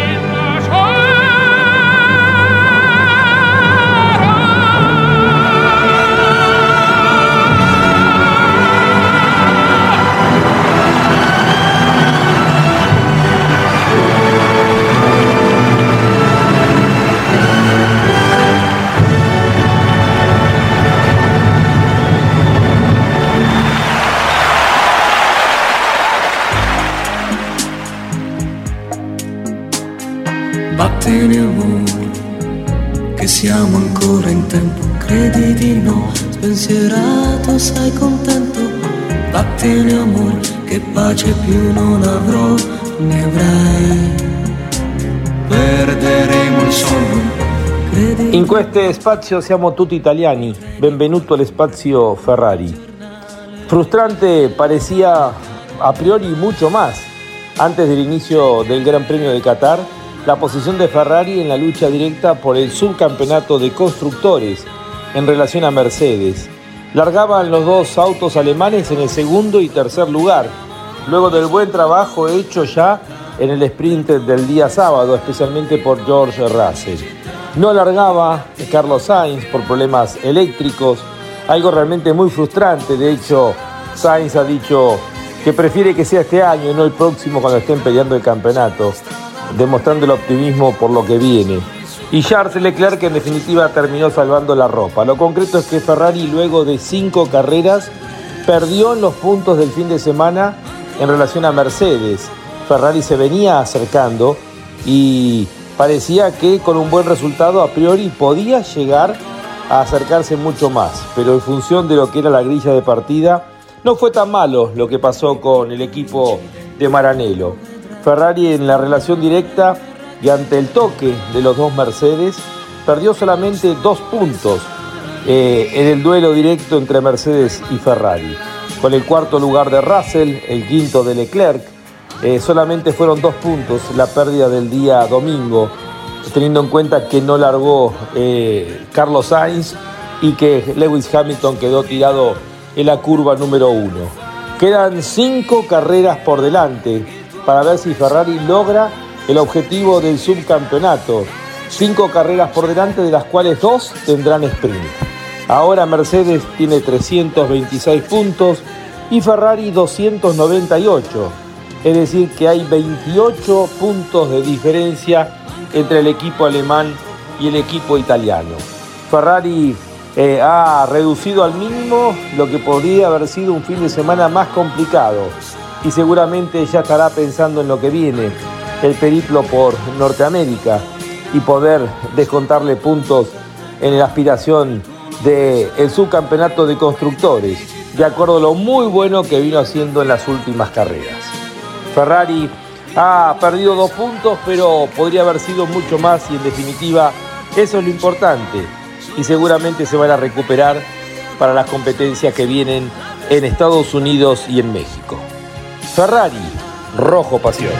Pace più non In questo spazio siamo tutti italiani, benvenuto al spazio Ferrari. Frustrante parecía a priori mucho más. Antes del inicio del Gran Premio de Qatar la posición de Ferrari en la lucha directa por el subcampeonato de constructores en relación a Mercedes. Largaban los dos autos alemanes en el segundo y tercer lugar, luego del buen trabajo hecho ya en el sprint del día sábado, especialmente por George Russell. No largaba Carlos Sainz por problemas eléctricos, algo realmente muy frustrante. De hecho, Sainz ha dicho que prefiere que sea este año y no el próximo cuando estén peleando el campeonato, demostrando el optimismo por lo que viene. Y Charles Leclerc en definitiva terminó salvando la ropa. Lo concreto es que Ferrari luego de cinco carreras perdió en los puntos del fin de semana en relación a Mercedes. Ferrari se venía acercando y parecía que con un buen resultado a priori podía llegar a acercarse mucho más, pero en función de lo que era la grilla de partida, no fue tan malo lo que pasó con el equipo de Maranello. Ferrari en la relación directa y ante el toque de los dos Mercedes perdió solamente dos puntos eh, en el duelo directo entre Mercedes y Ferrari. Con el cuarto lugar de Russell, el quinto de Leclerc, eh, solamente fueron dos puntos la pérdida del día domingo, teniendo en cuenta que no largó eh, Carlos Sainz y que Lewis Hamilton quedó tirado en la curva número uno. Quedan cinco carreras por delante para ver si Ferrari logra el objetivo del subcampeonato. Cinco carreras por delante, de las cuales dos tendrán sprint. Ahora Mercedes tiene 326 puntos y Ferrari 298 es decir, que hay 28 puntos de diferencia entre el equipo alemán y el equipo italiano. Ferrari eh, ha reducido al mínimo lo que podría haber sido un fin de semana más complicado y seguramente ya estará pensando en lo que viene, el periplo por Norteamérica y poder descontarle puntos en la aspiración del subcampeonato de constructores, de acuerdo a lo muy bueno que vino haciendo en las últimas carreras. Ferrari ha perdido dos puntos, pero podría haber sido mucho más y en definitiva eso es lo importante y seguramente se van a recuperar para las competencias que vienen en Estados Unidos y en México. Ferrari, rojo pasión.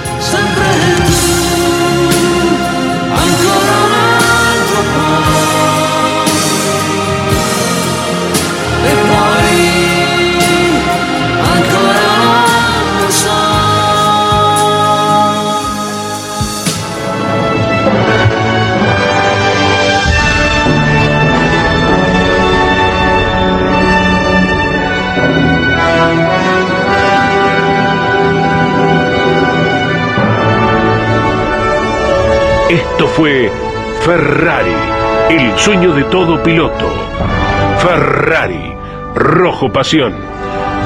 Esto fue Ferrari, el sueño de todo piloto. Ferrari, rojo pasión.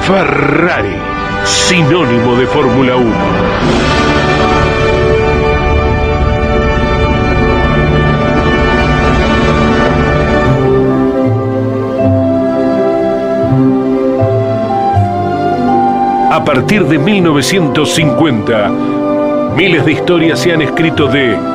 Ferrari, sinónimo de Fórmula 1. A partir de 1950, miles de historias se han escrito de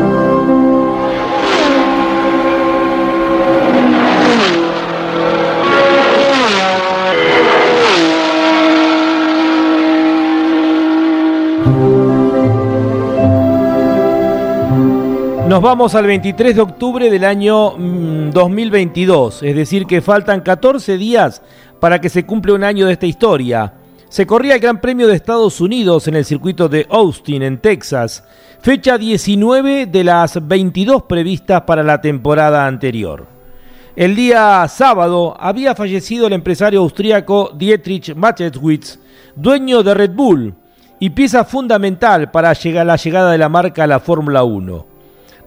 Nos vamos al 23 de octubre del año 2022, mm, es decir, que faltan 14 días para que se cumpla un año de esta historia. Se corría el Gran Premio de Estados Unidos en el circuito de Austin, en Texas, fecha 19 de las 22 previstas para la temporada anterior. El día sábado había fallecido el empresario austríaco Dietrich Mateschitz, dueño de Red Bull y pieza fundamental para la llegada de la marca a la Fórmula 1.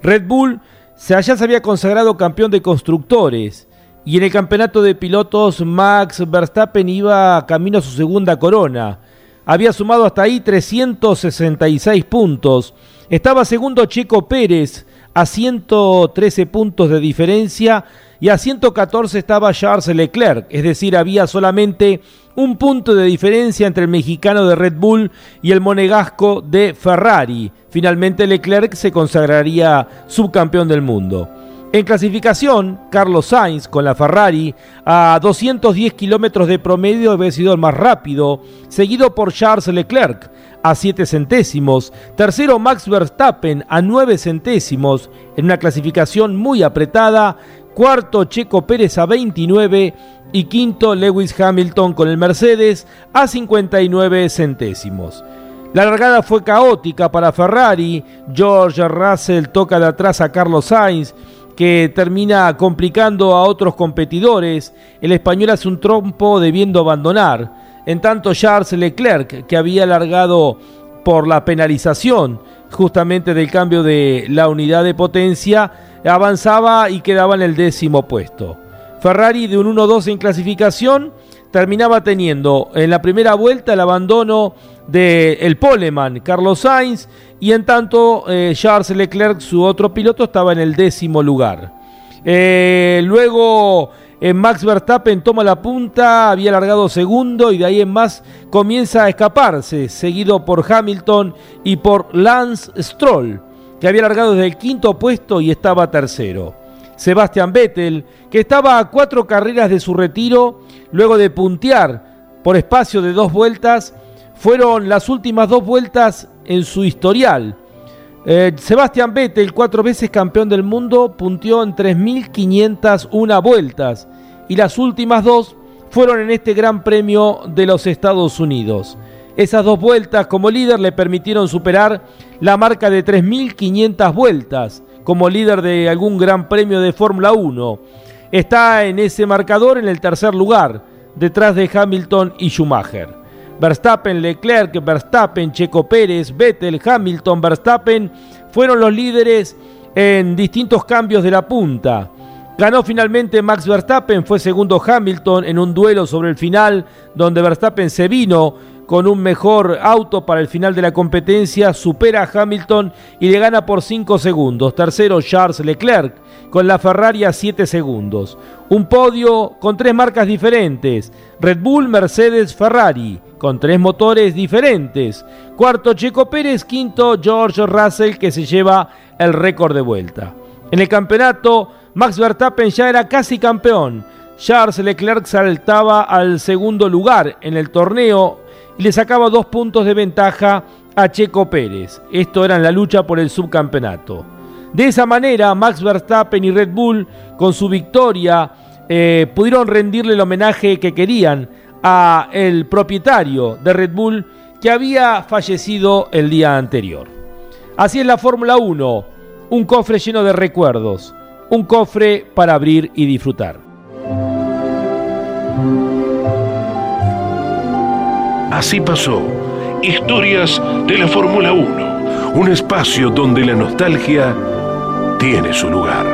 Red Bull ya se había consagrado campeón de constructores y en el campeonato de pilotos Max Verstappen iba camino a su segunda corona. había sumado hasta ahí 366 puntos. Estaba segundo Checo Pérez a 113 puntos de diferencia y a 114 estaba Charles Leclerc, es decir, había solamente un punto de diferencia entre el mexicano de Red Bull y el monegasco de Ferrari. Finalmente Leclerc se consagraría subcampeón del mundo. En clasificación, Carlos Sainz con la Ferrari a 210 kilómetros de promedio había sido el más rápido, seguido por Charles Leclerc a 7 centésimos, tercero Max Verstappen a 9 centésimos, en una clasificación muy apretada, cuarto Checo Pérez a 29 y quinto Lewis Hamilton con el Mercedes a 59 centésimos. La largada fue caótica para Ferrari, George Russell toca de atrás a Carlos Sainz, que termina complicando a otros competidores. El español hace un trompo debiendo abandonar. En tanto, Charles Leclerc, que había largado por la penalización justamente del cambio de la unidad de potencia, avanzaba y quedaba en el décimo puesto. Ferrari de un 1-2 en clasificación terminaba teniendo en la primera vuelta el abandono del el poleman Carlos Sainz y en tanto eh, Charles Leclerc, su otro piloto, estaba en el décimo lugar. Eh, luego eh, Max Verstappen toma la punta, había largado segundo y de ahí en más comienza a escaparse, seguido por Hamilton y por Lance Stroll, que había largado desde el quinto puesto y estaba tercero. Sebastian Vettel, que estaba a cuatro carreras de su retiro, luego de puntear por espacio de dos vueltas, fueron las últimas dos vueltas en su historial. Eh, Sebastian Vettel, cuatro veces campeón del mundo, punteó en 3.501 vueltas y las últimas dos fueron en este Gran Premio de los Estados Unidos. Esas dos vueltas como líder le permitieron superar la marca de 3.500 vueltas como líder de algún gran premio de Fórmula 1. Está en ese marcador en el tercer lugar, detrás de Hamilton y Schumacher. Verstappen, Leclerc, Verstappen, Checo Pérez, Vettel, Hamilton, Verstappen fueron los líderes en distintos cambios de la punta. Ganó finalmente Max Verstappen, fue segundo Hamilton en un duelo sobre el final donde Verstappen se vino con un mejor auto para el final de la competencia, supera a Hamilton y le gana por 5 segundos. Tercero Charles Leclerc con la Ferrari a 7 segundos. Un podio con tres marcas diferentes, Red Bull, Mercedes, Ferrari, con tres motores diferentes. Cuarto Checo Pérez, quinto George Russell que se lleva el récord de vuelta. En el campeonato, Max Verstappen ya era casi campeón. Charles Leclerc saltaba al segundo lugar en el torneo y le sacaba dos puntos de ventaja a Checo Pérez. Esto era en la lucha por el subcampeonato. De esa manera, Max Verstappen y Red Bull, con su victoria, eh, pudieron rendirle el homenaje que querían a el propietario de Red Bull que había fallecido el día anterior. Así es la Fórmula 1, un cofre lleno de recuerdos, un cofre para abrir y disfrutar. Así pasó. Historias de la Fórmula 1. Un espacio donde la nostalgia tiene su lugar.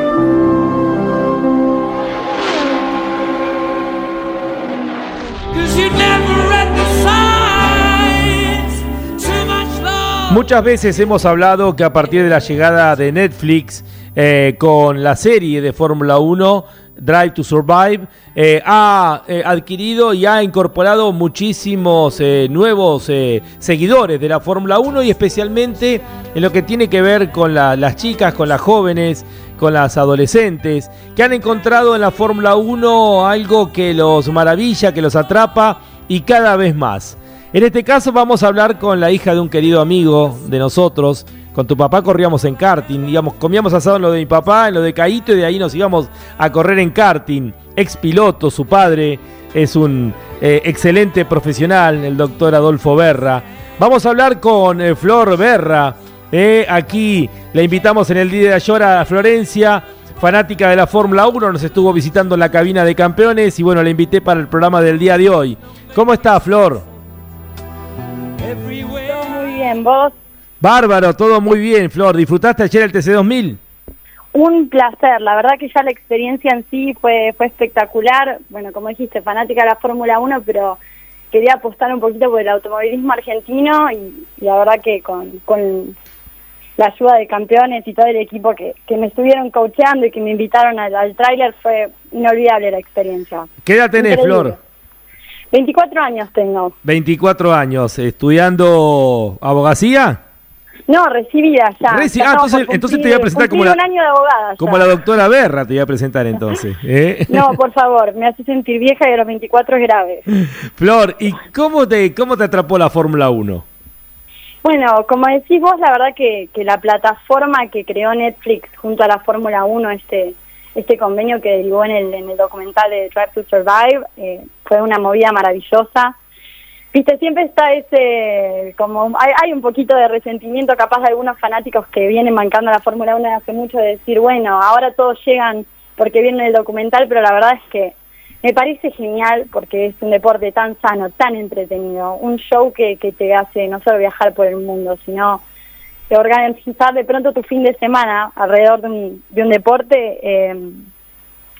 Muchas veces hemos hablado que a partir de la llegada de Netflix eh, con la serie de Fórmula 1, Drive to Survive, eh, ha eh, adquirido y ha incorporado muchísimos eh, nuevos seguidores de la Fórmula 1 y especialmente en lo que tiene que ver con las chicas, con las jóvenes, con las adolescentes, que han encontrado en la Fórmula 1 algo que los maravilla, que los atrapa y cada vez más. En este caso vamos a hablar con la hija de un querido amigo de nosotros, con tu papá corríamos en karting, digamos, comíamos asado en lo de mi papá, en lo de Caíto y de ahí nos íbamos a correr en karting. Ex piloto, su padre es un eh, excelente profesional, el doctor Adolfo Berra. Vamos a hablar con eh, Flor Berra. Eh, aquí la invitamos en el día de ayer a Florencia, fanática de la Fórmula 1, nos estuvo visitando en la cabina de campeones y bueno, la invité para el programa del día de hoy. ¿Cómo está, Flor? Muy bien, vos. Bárbaro, todo muy bien, Flor. ¿Disfrutaste ayer el TC2000? Un placer, la verdad que ya la experiencia en sí fue, fue espectacular. Bueno, como dijiste, fanática de la Fórmula 1, pero quería apostar un poquito por el automovilismo argentino y, la verdad que con, con la ayuda de campeones y todo el equipo que, que me estuvieron coacheando y que me invitaron al, al tráiler fue inolvidable la experiencia. ¿Qué edad tenés. Flor? 24 años tengo. 24 años, estudiando abogacía. No, recibida ya. Reci- ah, entonces- te voy a presentar como la- un año de abogada. Como la doctora Berra te voy a presentar entonces. *laughs* ¿eh? No, *laughs* por favor, me hace sentir vieja y a los 24 es grave. Flor, ¿y cómo te, cómo te atrapó la Fórmula 1? Bueno, como decís vos, la verdad que, que la plataforma que creó Netflix junto a la Fórmula 1, este este convenio que derivó en el, en el documental de Drive to Survive, eh, fue una movida maravillosa. Viste, siempre está ese, como hay, hay un poquito de resentimiento capaz de algunos fanáticos que vienen mancando la Fórmula 1 de hace mucho de decir, bueno, ahora todos llegan porque vienen el documental, pero la verdad es que me parece genial porque es un deporte tan sano, tan entretenido, un show que, que te hace no solo viajar por el mundo, sino organizar de pronto tu fin de semana alrededor de un, de un deporte, eh,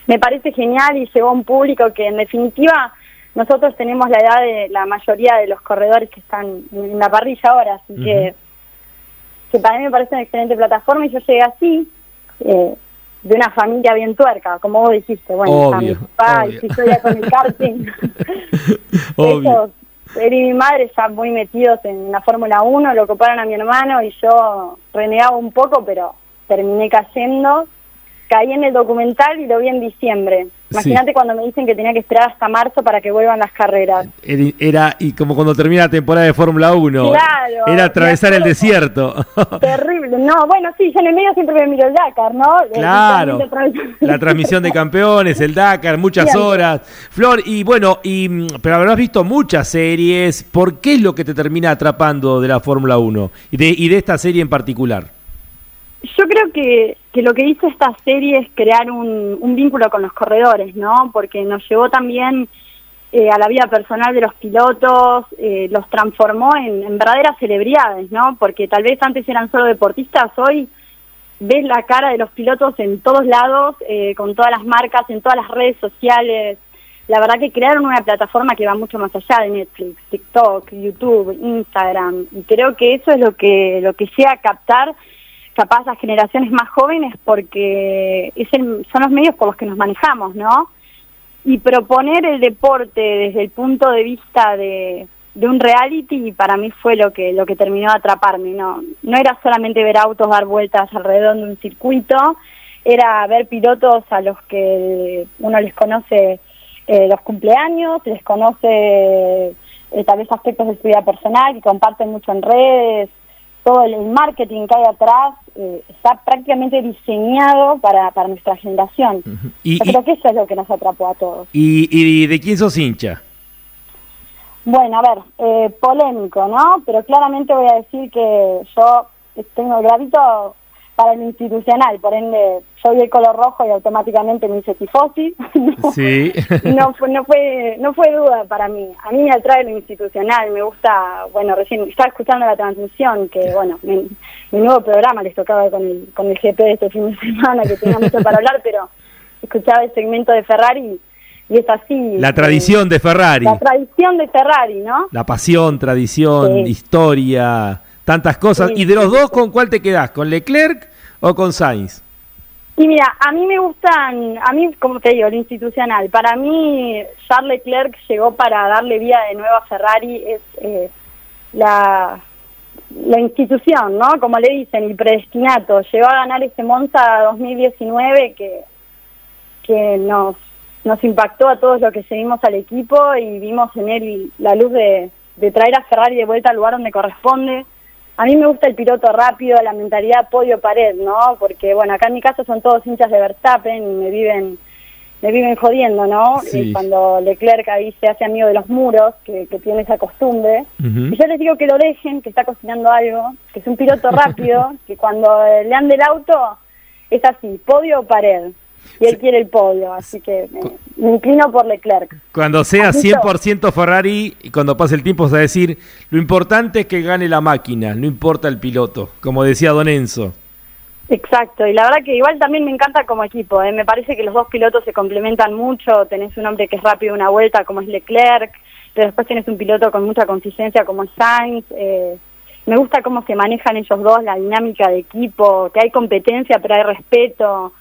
me parece genial y llegó a un público que en definitiva nosotros tenemos la edad de la mayoría de los corredores que están en la parrilla ahora, así que, que para mí me parece una excelente plataforma y yo llegué así, eh, de una familia bien tuerca, como vos dijiste, bueno, está Obvio, mi papá obvio. y si yo ya con el karting. *laughs* Obvio. Ellos, él y mi madre ya muy metidos en la Fórmula 1, lo ocuparon a mi hermano y yo renegaba un poco, pero terminé cayendo. Caí en el documental y lo vi en diciembre. Imagínate cuando me dicen que tenía que esperar hasta marzo para que vuelvan las carreras. Era, y como cuando termina la temporada de Fórmula 1, Claro, era atravesar el desierto. *laughs* Terrible. No, bueno, sí, yo en el medio siempre me miro el Dakar, ¿no? Claro, la transmisión de campeones, el Dakar, muchas horas. Flor, y bueno, y, pero habrás visto muchas series. ¿Por qué es lo que te termina atrapando de la Fórmula 1 y de, y de esta serie en particular? Yo creo que, que lo que hizo esta serie es crear un, vínculo con los corredores, ¿no? Porque nos llevó también eh, a la vida personal de los pilotos, eh, los transformó en, en verdaderas celebridades, ¿no? Porque tal vez antes eran solo deportistas, hoy ves la cara de los pilotos en todos lados, eh, con todas las marcas, en todas las redes sociales. La verdad que crearon una plataforma que va mucho más allá de Netflix, TikTok, YouTube, Instagram. Y creo que eso es lo que, lo que llega a captar capaz las generaciones más jóvenes porque es el- son los medios por los que nos manejamos, ¿no? Y proponer el deporte desde el punto de vista de, un reality para mí fue lo que lo que terminó de atraparme, ¿no? No era solamente ver autos dar vueltas alrededor de un circuito, era ver pilotos a los que uno les conoce eh, los cumpleaños, les conoce eh, tal vez aspectos de su vida personal que comparten mucho en redes, todo el marketing que hay atrás eh, está prácticamente diseñado para, para nuestra generación. Y, Yo y- creo que eso es lo que nos atrapó a todos. y- y de quién sos hincha? Bueno, a ver, eh, polémico, ¿no? Pero claramente voy a decir que yo tengo gravito para lo institucional, por ende, yo vi el color rojo y automáticamente me hice tifosi. *laughs* Sí. *laughs* no fue no fue no fue duda para mí a mí me atrae lo institucional me gusta bueno recién estaba escuchando la transmisión que bueno mi, mi nuevo programa les tocaba con el con el GP de este fin de semana que tenía mucho para hablar pero escuchaba el segmento de Ferrari y es así La eh, tradición de Ferrari. la tradición de Ferrari no La pasión, tradición, Sí. historia, tantas cosas. Sí, ¿Y de los dos con cuál te quedás? ¿Con Leclerc o con Sainz? Y mira, a mí me gustan, a mí, como te digo, lo institucional. Para mí, Charles Leclerc llegó para darle vida de nuevo a Ferrari, es eh, la, la institución, ¿no? Como le dicen, el predestinato. Llegó a ganar ese Monza 2019 que, que nos, nos impactó a todos los que seguimos al equipo y vimos en él la luz de, de traer a Ferrari de vuelta al lugar donde corresponde. A mí me gusta el piloto rápido, la mentalidad podio-pared, ¿no? Porque, bueno, acá en mi casa son todos hinchas de Verstappen y me viven me viven jodiendo, ¿no? Sí. Y cuando Leclerc ahí se hace amigo de los muros, que, que tiene esa costumbre. Y yo les digo que lo dejen, que está cocinando algo, que es un piloto *laughs* rápido, que cuando le ande el auto es así, podio o pared. Y él quiere el podio, así que me, me inclino por Leclerc. Cuando sea Listo. 100% Ferrari y cuando pase el tiempo vas a decir, lo importante es que gane la máquina, no importa el piloto, como decía Don Enzo. Exacto, y la verdad que igual también me encanta como equipo, ¿eh? me parece que los dos pilotos se complementan mucho, tenés un hombre que es rápido una vuelta como es Leclerc, pero después tienes un piloto con mucha consistencia como Sainz. Eh, me gusta cómo se manejan ellos dos, la dinámica de equipo, que hay competencia pero hay respeto.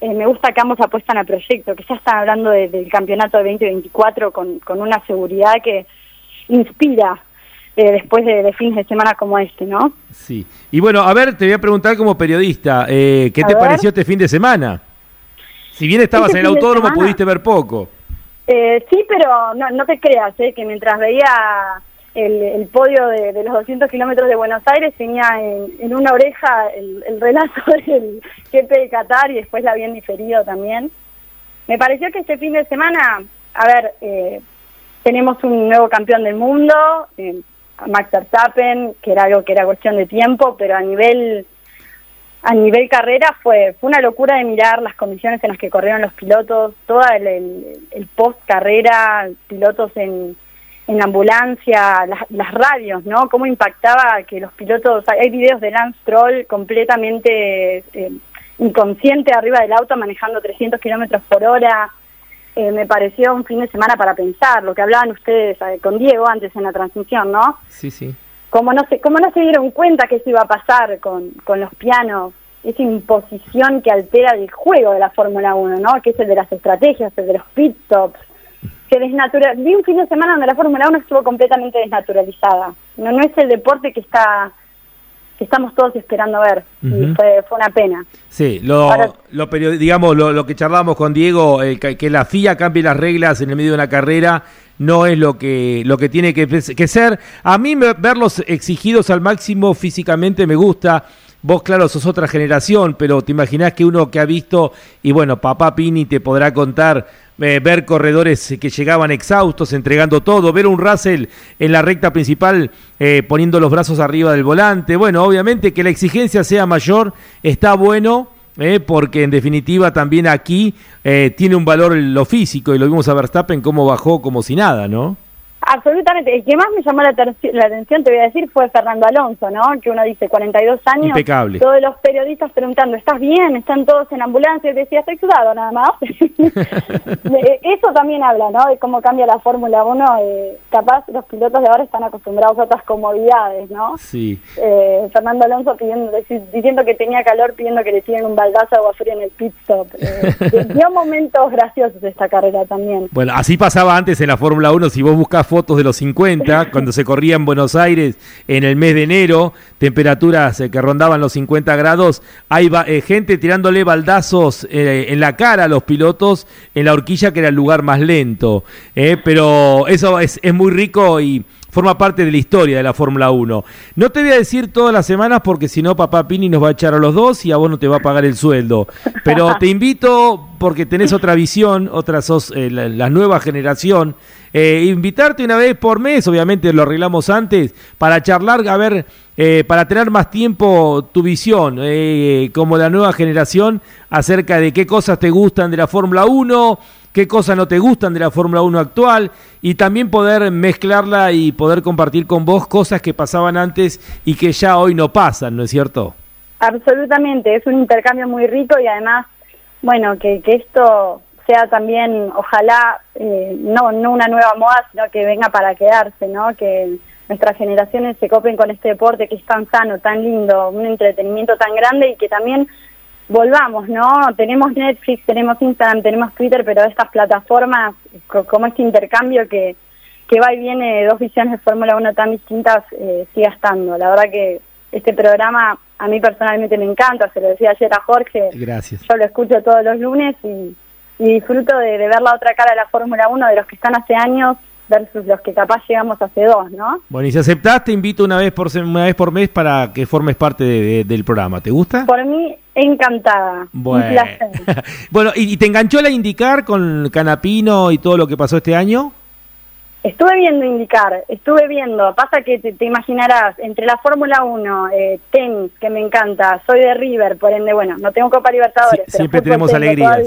Eh, me gusta que ambos apuestan al proyecto, que ya están hablando del campeonato de 2024 con, con una seguridad que inspira eh, después de, fines de semana como este, ¿no? Sí. Y bueno, a ver, te voy a preguntar como periodista, eh, ¿qué te pareció este fin de semana? Si bien estabas este en el autódromo, pudiste ver poco. Eh, sí, pero no, no te creas, eh, que mientras veía el, podio de, los 200 kilómetros de Buenos Aires tenía en, una oreja el, el, relato *laughs* del GP de Qatar y después la habían diferido también. Me pareció que este fin de semana, a ver, eh, tenemos un nuevo campeón del mundo, eh, Max Verstappen, que era algo que era cuestión de tiempo, pero a nivel a nivel carrera fue fue una locura de mirar las condiciones en las que corrieron los pilotos, toda el, el, post carrera, pilotos en, en ambulancia, las, radios, ¿no? Cómo impactaba que los pilotos, hay, videos de Lance Troll completamente eh, inconsciente arriba del auto manejando 300 kilómetros por hora. Eh, me pareció un fin de semana para pensar, lo que hablaban ustedes eh, con Diego antes en la transmisión, ¿no? Sí, sí. Como no se, como no se dieron cuenta que eso iba a pasar con, con los pianos, esa imposición que altera el juego de la Fórmula 1, ¿no? Que es el de las estrategias, el de los pit stops, que desnatura... Vi un fin de semana donde la Fórmula 1 estuvo completamente desnaturalizada. No, no es el deporte que está que estamos todos esperando ver. y fue, fue, una pena. Sí, lo, lo digamos, lo, lo, que charlábamos con Diego, que, la FIA cambie las reglas en el medio de una carrera no es lo que, lo que tiene que, que ser. A mí verlos exigidos al máximo físicamente me gusta. Vos, claro, sos otra generación, pero te imaginás que uno que ha visto, y bueno, papá Pini te podrá contar, eh, ver corredores que llegaban exhaustos, entregando todo, ver un Russell en la recta principal eh, poniendo los brazos arriba del volante. Bueno, obviamente que la exigencia sea mayor, está bueno. Eh, porque en definitiva también aquí tiene un valor lo físico y lo vimos a Verstappen cómo bajó como si nada, ¿no? Absolutamente. El que más me llamó la, atención, te voy a decir, fue Fernando Alonso, ¿no? Que uno dice 42 años. Impecable. Todos los periodistas preguntando, ¿estás bien? ¿Están todos en ambulancia? Y decía, estoy sudado nada más. *laughs* Eso también habla, ¿no? De cómo cambia la Fórmula 1. Eh, capaz los pilotos de ahora están acostumbrados a otras comodidades, ¿no? Sí. Eh, Fernando Alonso pidiendo, diciendo que tenía calor, pidiendo que le tiren un baldazo de agua fría en el pit stop. Eh, *laughs* dio momentos graciosos esta carrera también. Bueno, así pasaba antes en la Fórmula 1. Si vos buscas fotos de los 50, cuando se corría en Buenos Aires en el mes de enero, temperaturas eh, que rondaban los 50 grados, hay eh, gente tirándole baldazos eh, en la cara a los pilotos en la horquilla que era el lugar más lento. pero eso es, es muy rico y forma parte de la historia de la Fórmula 1. No te voy a decir todas las semanas porque si no papá Pini nos va a echar a los dos y a vos no te va a pagar el sueldo. Pero *laughs* te invito porque tenés otra visión, otra sos la nueva generación eh, invitarte una vez por mes, obviamente lo arreglamos antes, para charlar, a ver, eh, para tener más tiempo tu visión, eh, como la nueva generación, acerca de qué cosas te gustan de la Fórmula 1, qué cosas no te gustan de la Fórmula 1 actual, y también poder mezclarla y poder compartir con vos cosas que pasaban antes y que ya hoy no pasan, ¿no es cierto? Absolutamente, es un intercambio muy rico y además, bueno, que, que esto sea también, ojalá, eh, no, no una nueva moda, sino que venga para quedarse, ¿no? Que nuestras generaciones se copen con este deporte que es tan sano, tan lindo, un entretenimiento tan grande y que también volvamos, ¿no? Tenemos Netflix, tenemos Instagram, tenemos Twitter, pero estas plataformas, como este intercambio que, que va y viene de dos visiones de Fórmula 1 tan distintas, eh, siga estando. La verdad que este programa a mí personalmente me encanta, se lo decía ayer a Jorge. Gracias. Yo lo escucho todos los lunes y y disfruto de, ver la otra cara de la Fórmula 1 de los que están hace años versus los que capaz llegamos hace dos, ¿no? Bueno, y si aceptás, te invito una vez por una vez por mes para que formes parte del programa. ¿Te gusta? Por mí, encantada. Bueno, *laughs* bueno ¿y, te enganchó la indicar con Canapino y todo lo que pasó este año? Estuve viendo indicar, estuve viendo, pasa que te, imaginarás, entre la Fórmula 1, eh, tenis, que me encanta, soy de River, por ende, bueno, no tengo Copa Libertadores. siempre tenemos alegrías.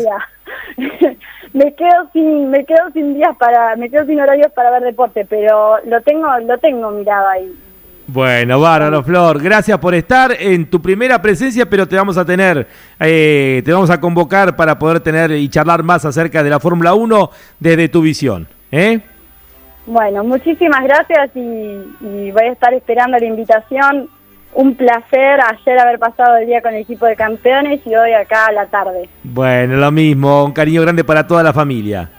*laughs* me quedo sin me quedo sin días para me quedo sin horarios para ver deporte pero lo tengo lo tengo mirado ahí bueno, bárbaro, Flor. Gracias por estar en tu primera presencia, pero te vamos a tener, eh, te vamos a convocar para poder tener y charlar más acerca de la Fórmula 1 desde tu visión. ¿eh? Bueno, muchísimas gracias y, y voy a estar esperando la invitación. Un placer ayer haber pasado el día con el equipo de campeones y hoy acá a la tarde. Bueno, lo mismo, un cariño grande para toda la familia.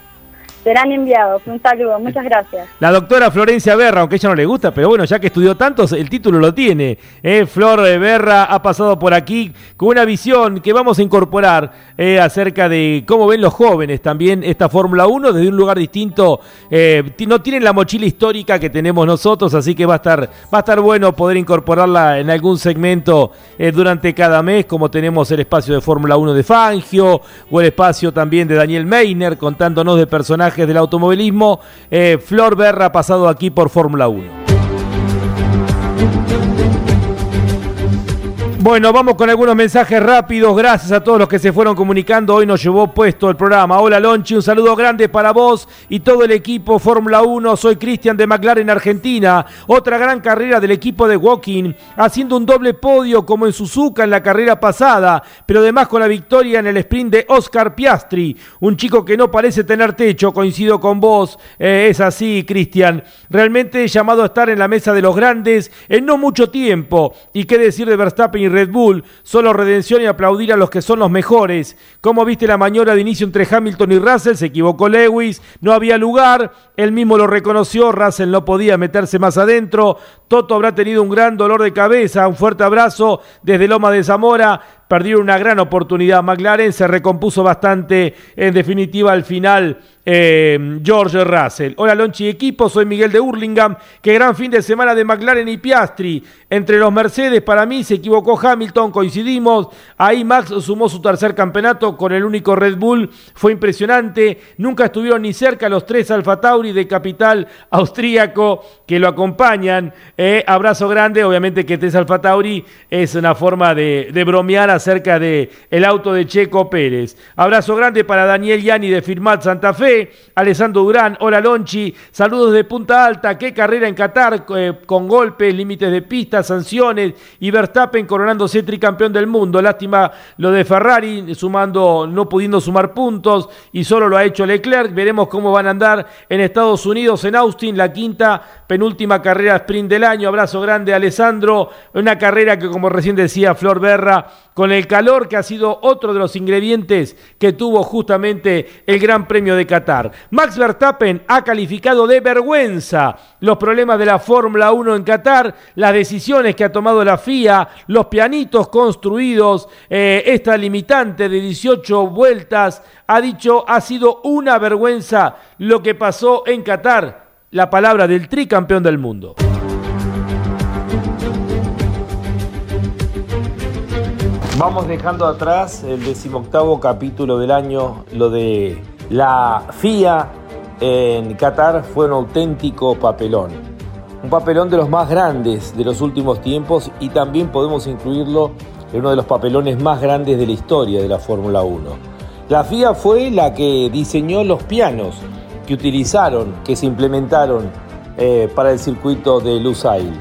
Serán enviados. Un saludo, muchas gracias. La doctora Florencia Berra, aunque ella no le gusta, pero bueno, ya que estudió tanto, el título lo tiene. ¿eh? Flor Berra ha pasado por aquí con una visión que vamos a incorporar eh, acerca de cómo ven los jóvenes también esta Fórmula 1 desde un lugar distinto. Eh, no tienen la mochila histórica que tenemos nosotros, así que va a estar, va a estar bueno poder incorporarla en algún segmento durante cada mes, como tenemos el espacio de Fórmula 1 de Fangio o el espacio también de Daniel Meiner contándonos de personajes del automovilismo. Eh, Flor Berra ha pasado aquí por Fórmula 1. Bueno, vamos con algunos mensajes rápidos. Gracias a todos los que se fueron comunicando. Hoy nos llevó puesto el programa. Hola Lonchi, un saludo grande para vos y todo el equipo Fórmula 1. Soy Cristian de McLaren Argentina. Otra gran carrera del equipo de Walking, haciendo un doble podio como en Suzuka en la carrera pasada, pero además con la victoria en el sprint de Oscar Piastri, un chico que no parece tener techo. Coincido con vos, eh, es así, Cristian. Realmente llamado a estar en la mesa de los grandes en no mucho tiempo. Y qué decir de Verstappen y Red Bull, solo redención y aplaudir a los que son los mejores. ¿Cómo viste la maniobra de inicio entre Hamilton y Russell? Se equivocó Lewis, no había lugar, él mismo lo reconoció, Russell no podía meterse más adentro, Toto habrá tenido un gran dolor de cabeza, un fuerte abrazo desde Loma de Zamora, perdieron una gran oportunidad. McLaren se recompuso bastante, en definitiva, al final, eh, George Russell. Hola, Lonchi equipo, soy Miguel de Hurlingham. Qué gran fin de semana de McLaren y Piastri. Entre los Mercedes, para mí, se equivocó Hamilton, coincidimos. Ahí Max sumó su tercer campeonato con el único Red Bull. Fue impresionante. Nunca estuvieron ni cerca los tres Alfa Tauri de capital austríaco que lo acompañan. Eh, abrazo grande, obviamente que tres Alfa Tauri es una forma de, de bromear acerca de el auto de Checo Pérez. Abrazo grande para Daniel Yani de Firmat Santa Fe, Alessandro Durán, hola Lonchi, saludos de Punta Alta, qué carrera en Qatar eh, con golpes, límites de pista, sanciones y Verstappen coronándose tricampeón del mundo. Lástima lo de Ferrari, sumando, no pudiendo sumar puntos y solo lo ha hecho Leclerc. Veremos cómo van a andar en Estados Unidos, en Austin, la quinta penúltima carrera sprint del año. Abrazo grande Alessandro, una carrera que como recién decía Flor Berra, con el calor que ha sido otro de los ingredientes que tuvo justamente el Gran Premio de Qatar. Max Verstappen ha calificado de vergüenza los problemas de la Fórmula 1 en Qatar, las decisiones que ha tomado la FIA, los pianitos construidos, eh, esta limitante de 18 vueltas, ha dicho ha sido una vergüenza lo que pasó en Qatar. La palabra del tricampeón del mundo. Vamos dejando atrás el decimoctavo capítulo del año, lo de la FIA en Qatar fue un auténtico papelón. Un papelón de los más grandes de los últimos tiempos y también podemos incluirlo en uno de los papelones más grandes de la historia de la Fórmula 1. La FIA fue la que diseñó los pianos que utilizaron, que se implementaron eh, para el circuito de Lusail.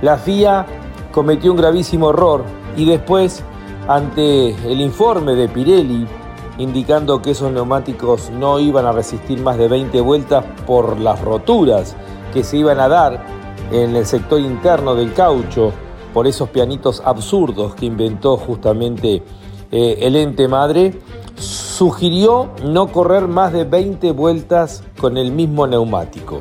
La FIA cometió un gravísimo error y después ante el informe de Pirelli indicando que esos neumáticos no iban a resistir más de 20 vueltas por las roturas que se iban a dar en el sector interno del caucho, por esos pianitos absurdos que inventó justamente eh, el ente madre, sugirió no correr más de 20 vueltas con el mismo neumático.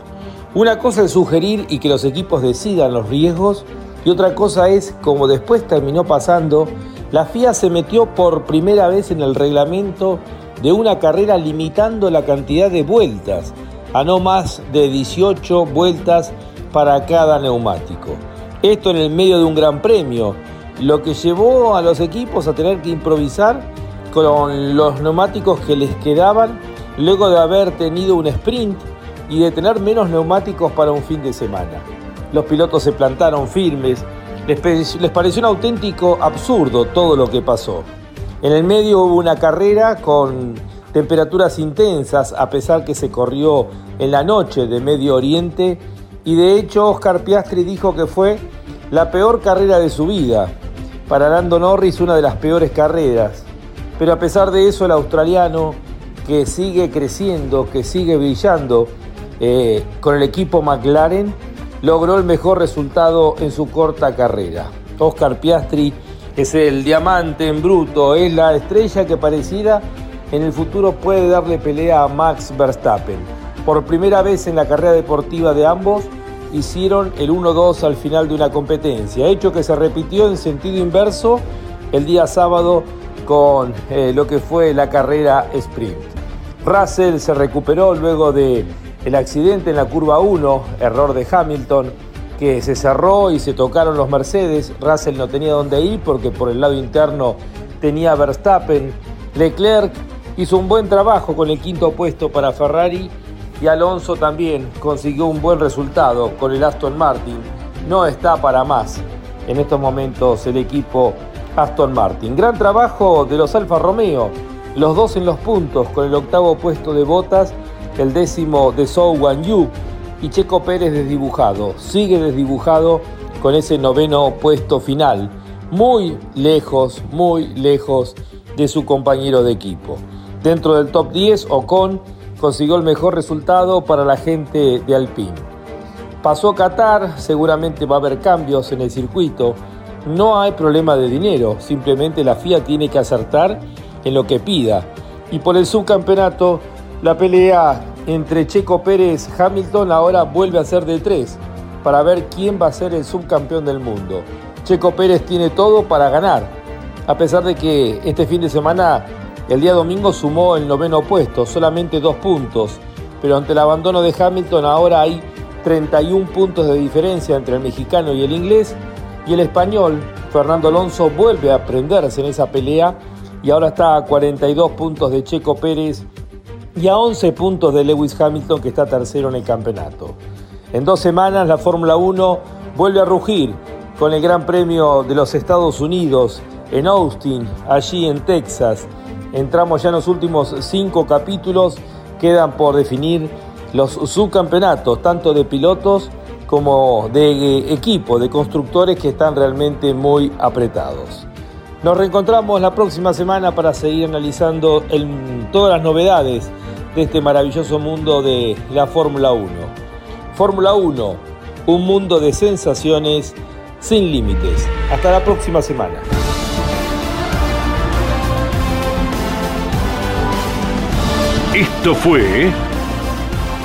Una cosa es sugerir y que los equipos decidan los riesgos y otra cosa es, como después terminó pasando, la FIA se metió por primera vez en el reglamento de una carrera limitando la cantidad de vueltas a no más de 18 vueltas para cada neumático. Esto en el medio de un gran premio, lo que llevó a los equipos a tener que improvisar con los neumáticos que les quedaban luego de haber tenido un sprint y de tener menos neumáticos para un fin de semana. Los pilotos se plantaron firmes, les, pareció un auténtico absurdo todo lo que pasó. En el medio hubo una carrera con temperaturas intensas, a pesar que se corrió en la noche de Medio Oriente, y de hecho Oscar Piastri dijo que fue la peor carrera de su vida. Para Lando Norris una de las peores carreras. Pero a pesar de eso el australiano, que sigue creciendo, que sigue brillando eh, con el equipo McLaren, logró el mejor resultado en su corta carrera. Oscar Piastri es el diamante en bruto, es la estrella que parecida en el futuro puede darle pelea a Max Verstappen. Por primera vez en la carrera deportiva de ambos, hicieron el 1-2 al final de una competencia, hecho que se repitió en sentido inverso el día sábado con eh, lo que fue la carrera sprint. Russell se recuperó luego de el accidente en la curva 1, error de Hamilton, que se cerró y se tocaron los Mercedes. Russell no tenía dónde ir porque por el lado interno tenía Verstappen. Leclerc hizo un buen trabajo con el quinto puesto para Ferrari y Alonso también consiguió un buen resultado con el Aston Martin. No está para más en estos momentos el equipo Aston Martin. Gran trabajo de los Alfa Romeo, los dos en los puntos con el octavo puesto de botas, el décimo de Zhou Wan Yu y Checo Pérez desdibujado. Sigue desdibujado con ese noveno puesto final, muy lejos, muy lejos de su compañero de equipo. Dentro del top 10, Ocon consiguió el mejor resultado para la gente de Alpine. Pasó Qatar, seguramente va a haber cambios en el circuito. No hay problema de dinero, simplemente la FIA tiene que acertar en lo que pida. Y por el subcampeonato, la pelea entre Checo Pérez y Hamilton ahora vuelve a ser de tres, para ver quién va a ser el subcampeón del mundo. Checo Pérez tiene todo para ganar, a pesar de que este fin de semana el día domingo sumó el noveno puesto, solamente dos puntos, pero ante el abandono de Hamilton ahora hay 31 puntos de diferencia entre el mexicano y el inglés, y el español, Fernando Alonso, vuelve a prenderse en esa pelea y ahora está a 42 puntos de Checo Pérez y a 11 puntos de Lewis Hamilton que está tercero en el campeonato. En dos semanas la Fórmula 1 vuelve a rugir con el Gran Premio de los Estados Unidos en Austin, allí en Texas. Entramos ya en los últimos cinco capítulos, quedan por definir los subcampeonatos, tanto de pilotos como de equipo, de constructores que están realmente muy apretados. Nos reencontramos la próxima semana para seguir analizando todas las novedades de este maravilloso mundo de la Fórmula 1. Fórmula 1, un mundo de sensaciones sin límites. Hasta la próxima semana. Esto fue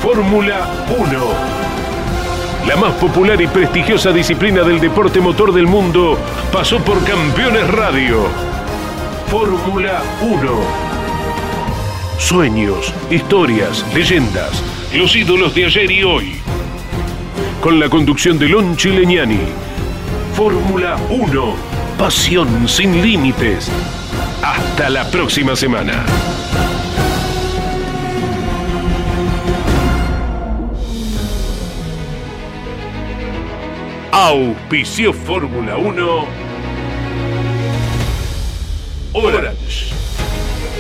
Fórmula 1. La más popular y prestigiosa disciplina del deporte motor del mundo pasó por Campeones Radio. Fórmula 1. Sueños, historias, leyendas, los ídolos de ayer y hoy. Con la conducción de Lon Chileñani. Fórmula 1. Pasión sin límites. Hasta la próxima semana. Auspicio Fórmula 1 Orange.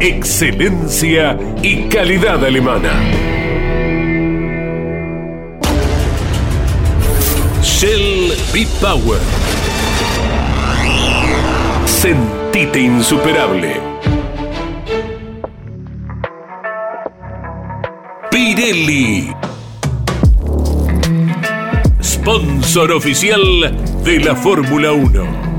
Excelencia y calidad alemana. Shell B-Power. Sentite insuperable. Pirelli. Sponsor oficial de la Fórmula 1.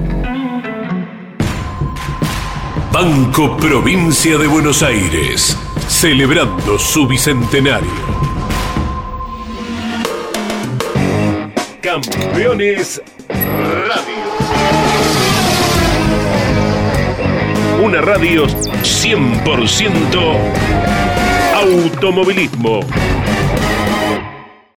Banco Provincia de Buenos Aires, celebrando su bicentenario. Campeones Radio. Una radio 100% automovilismo.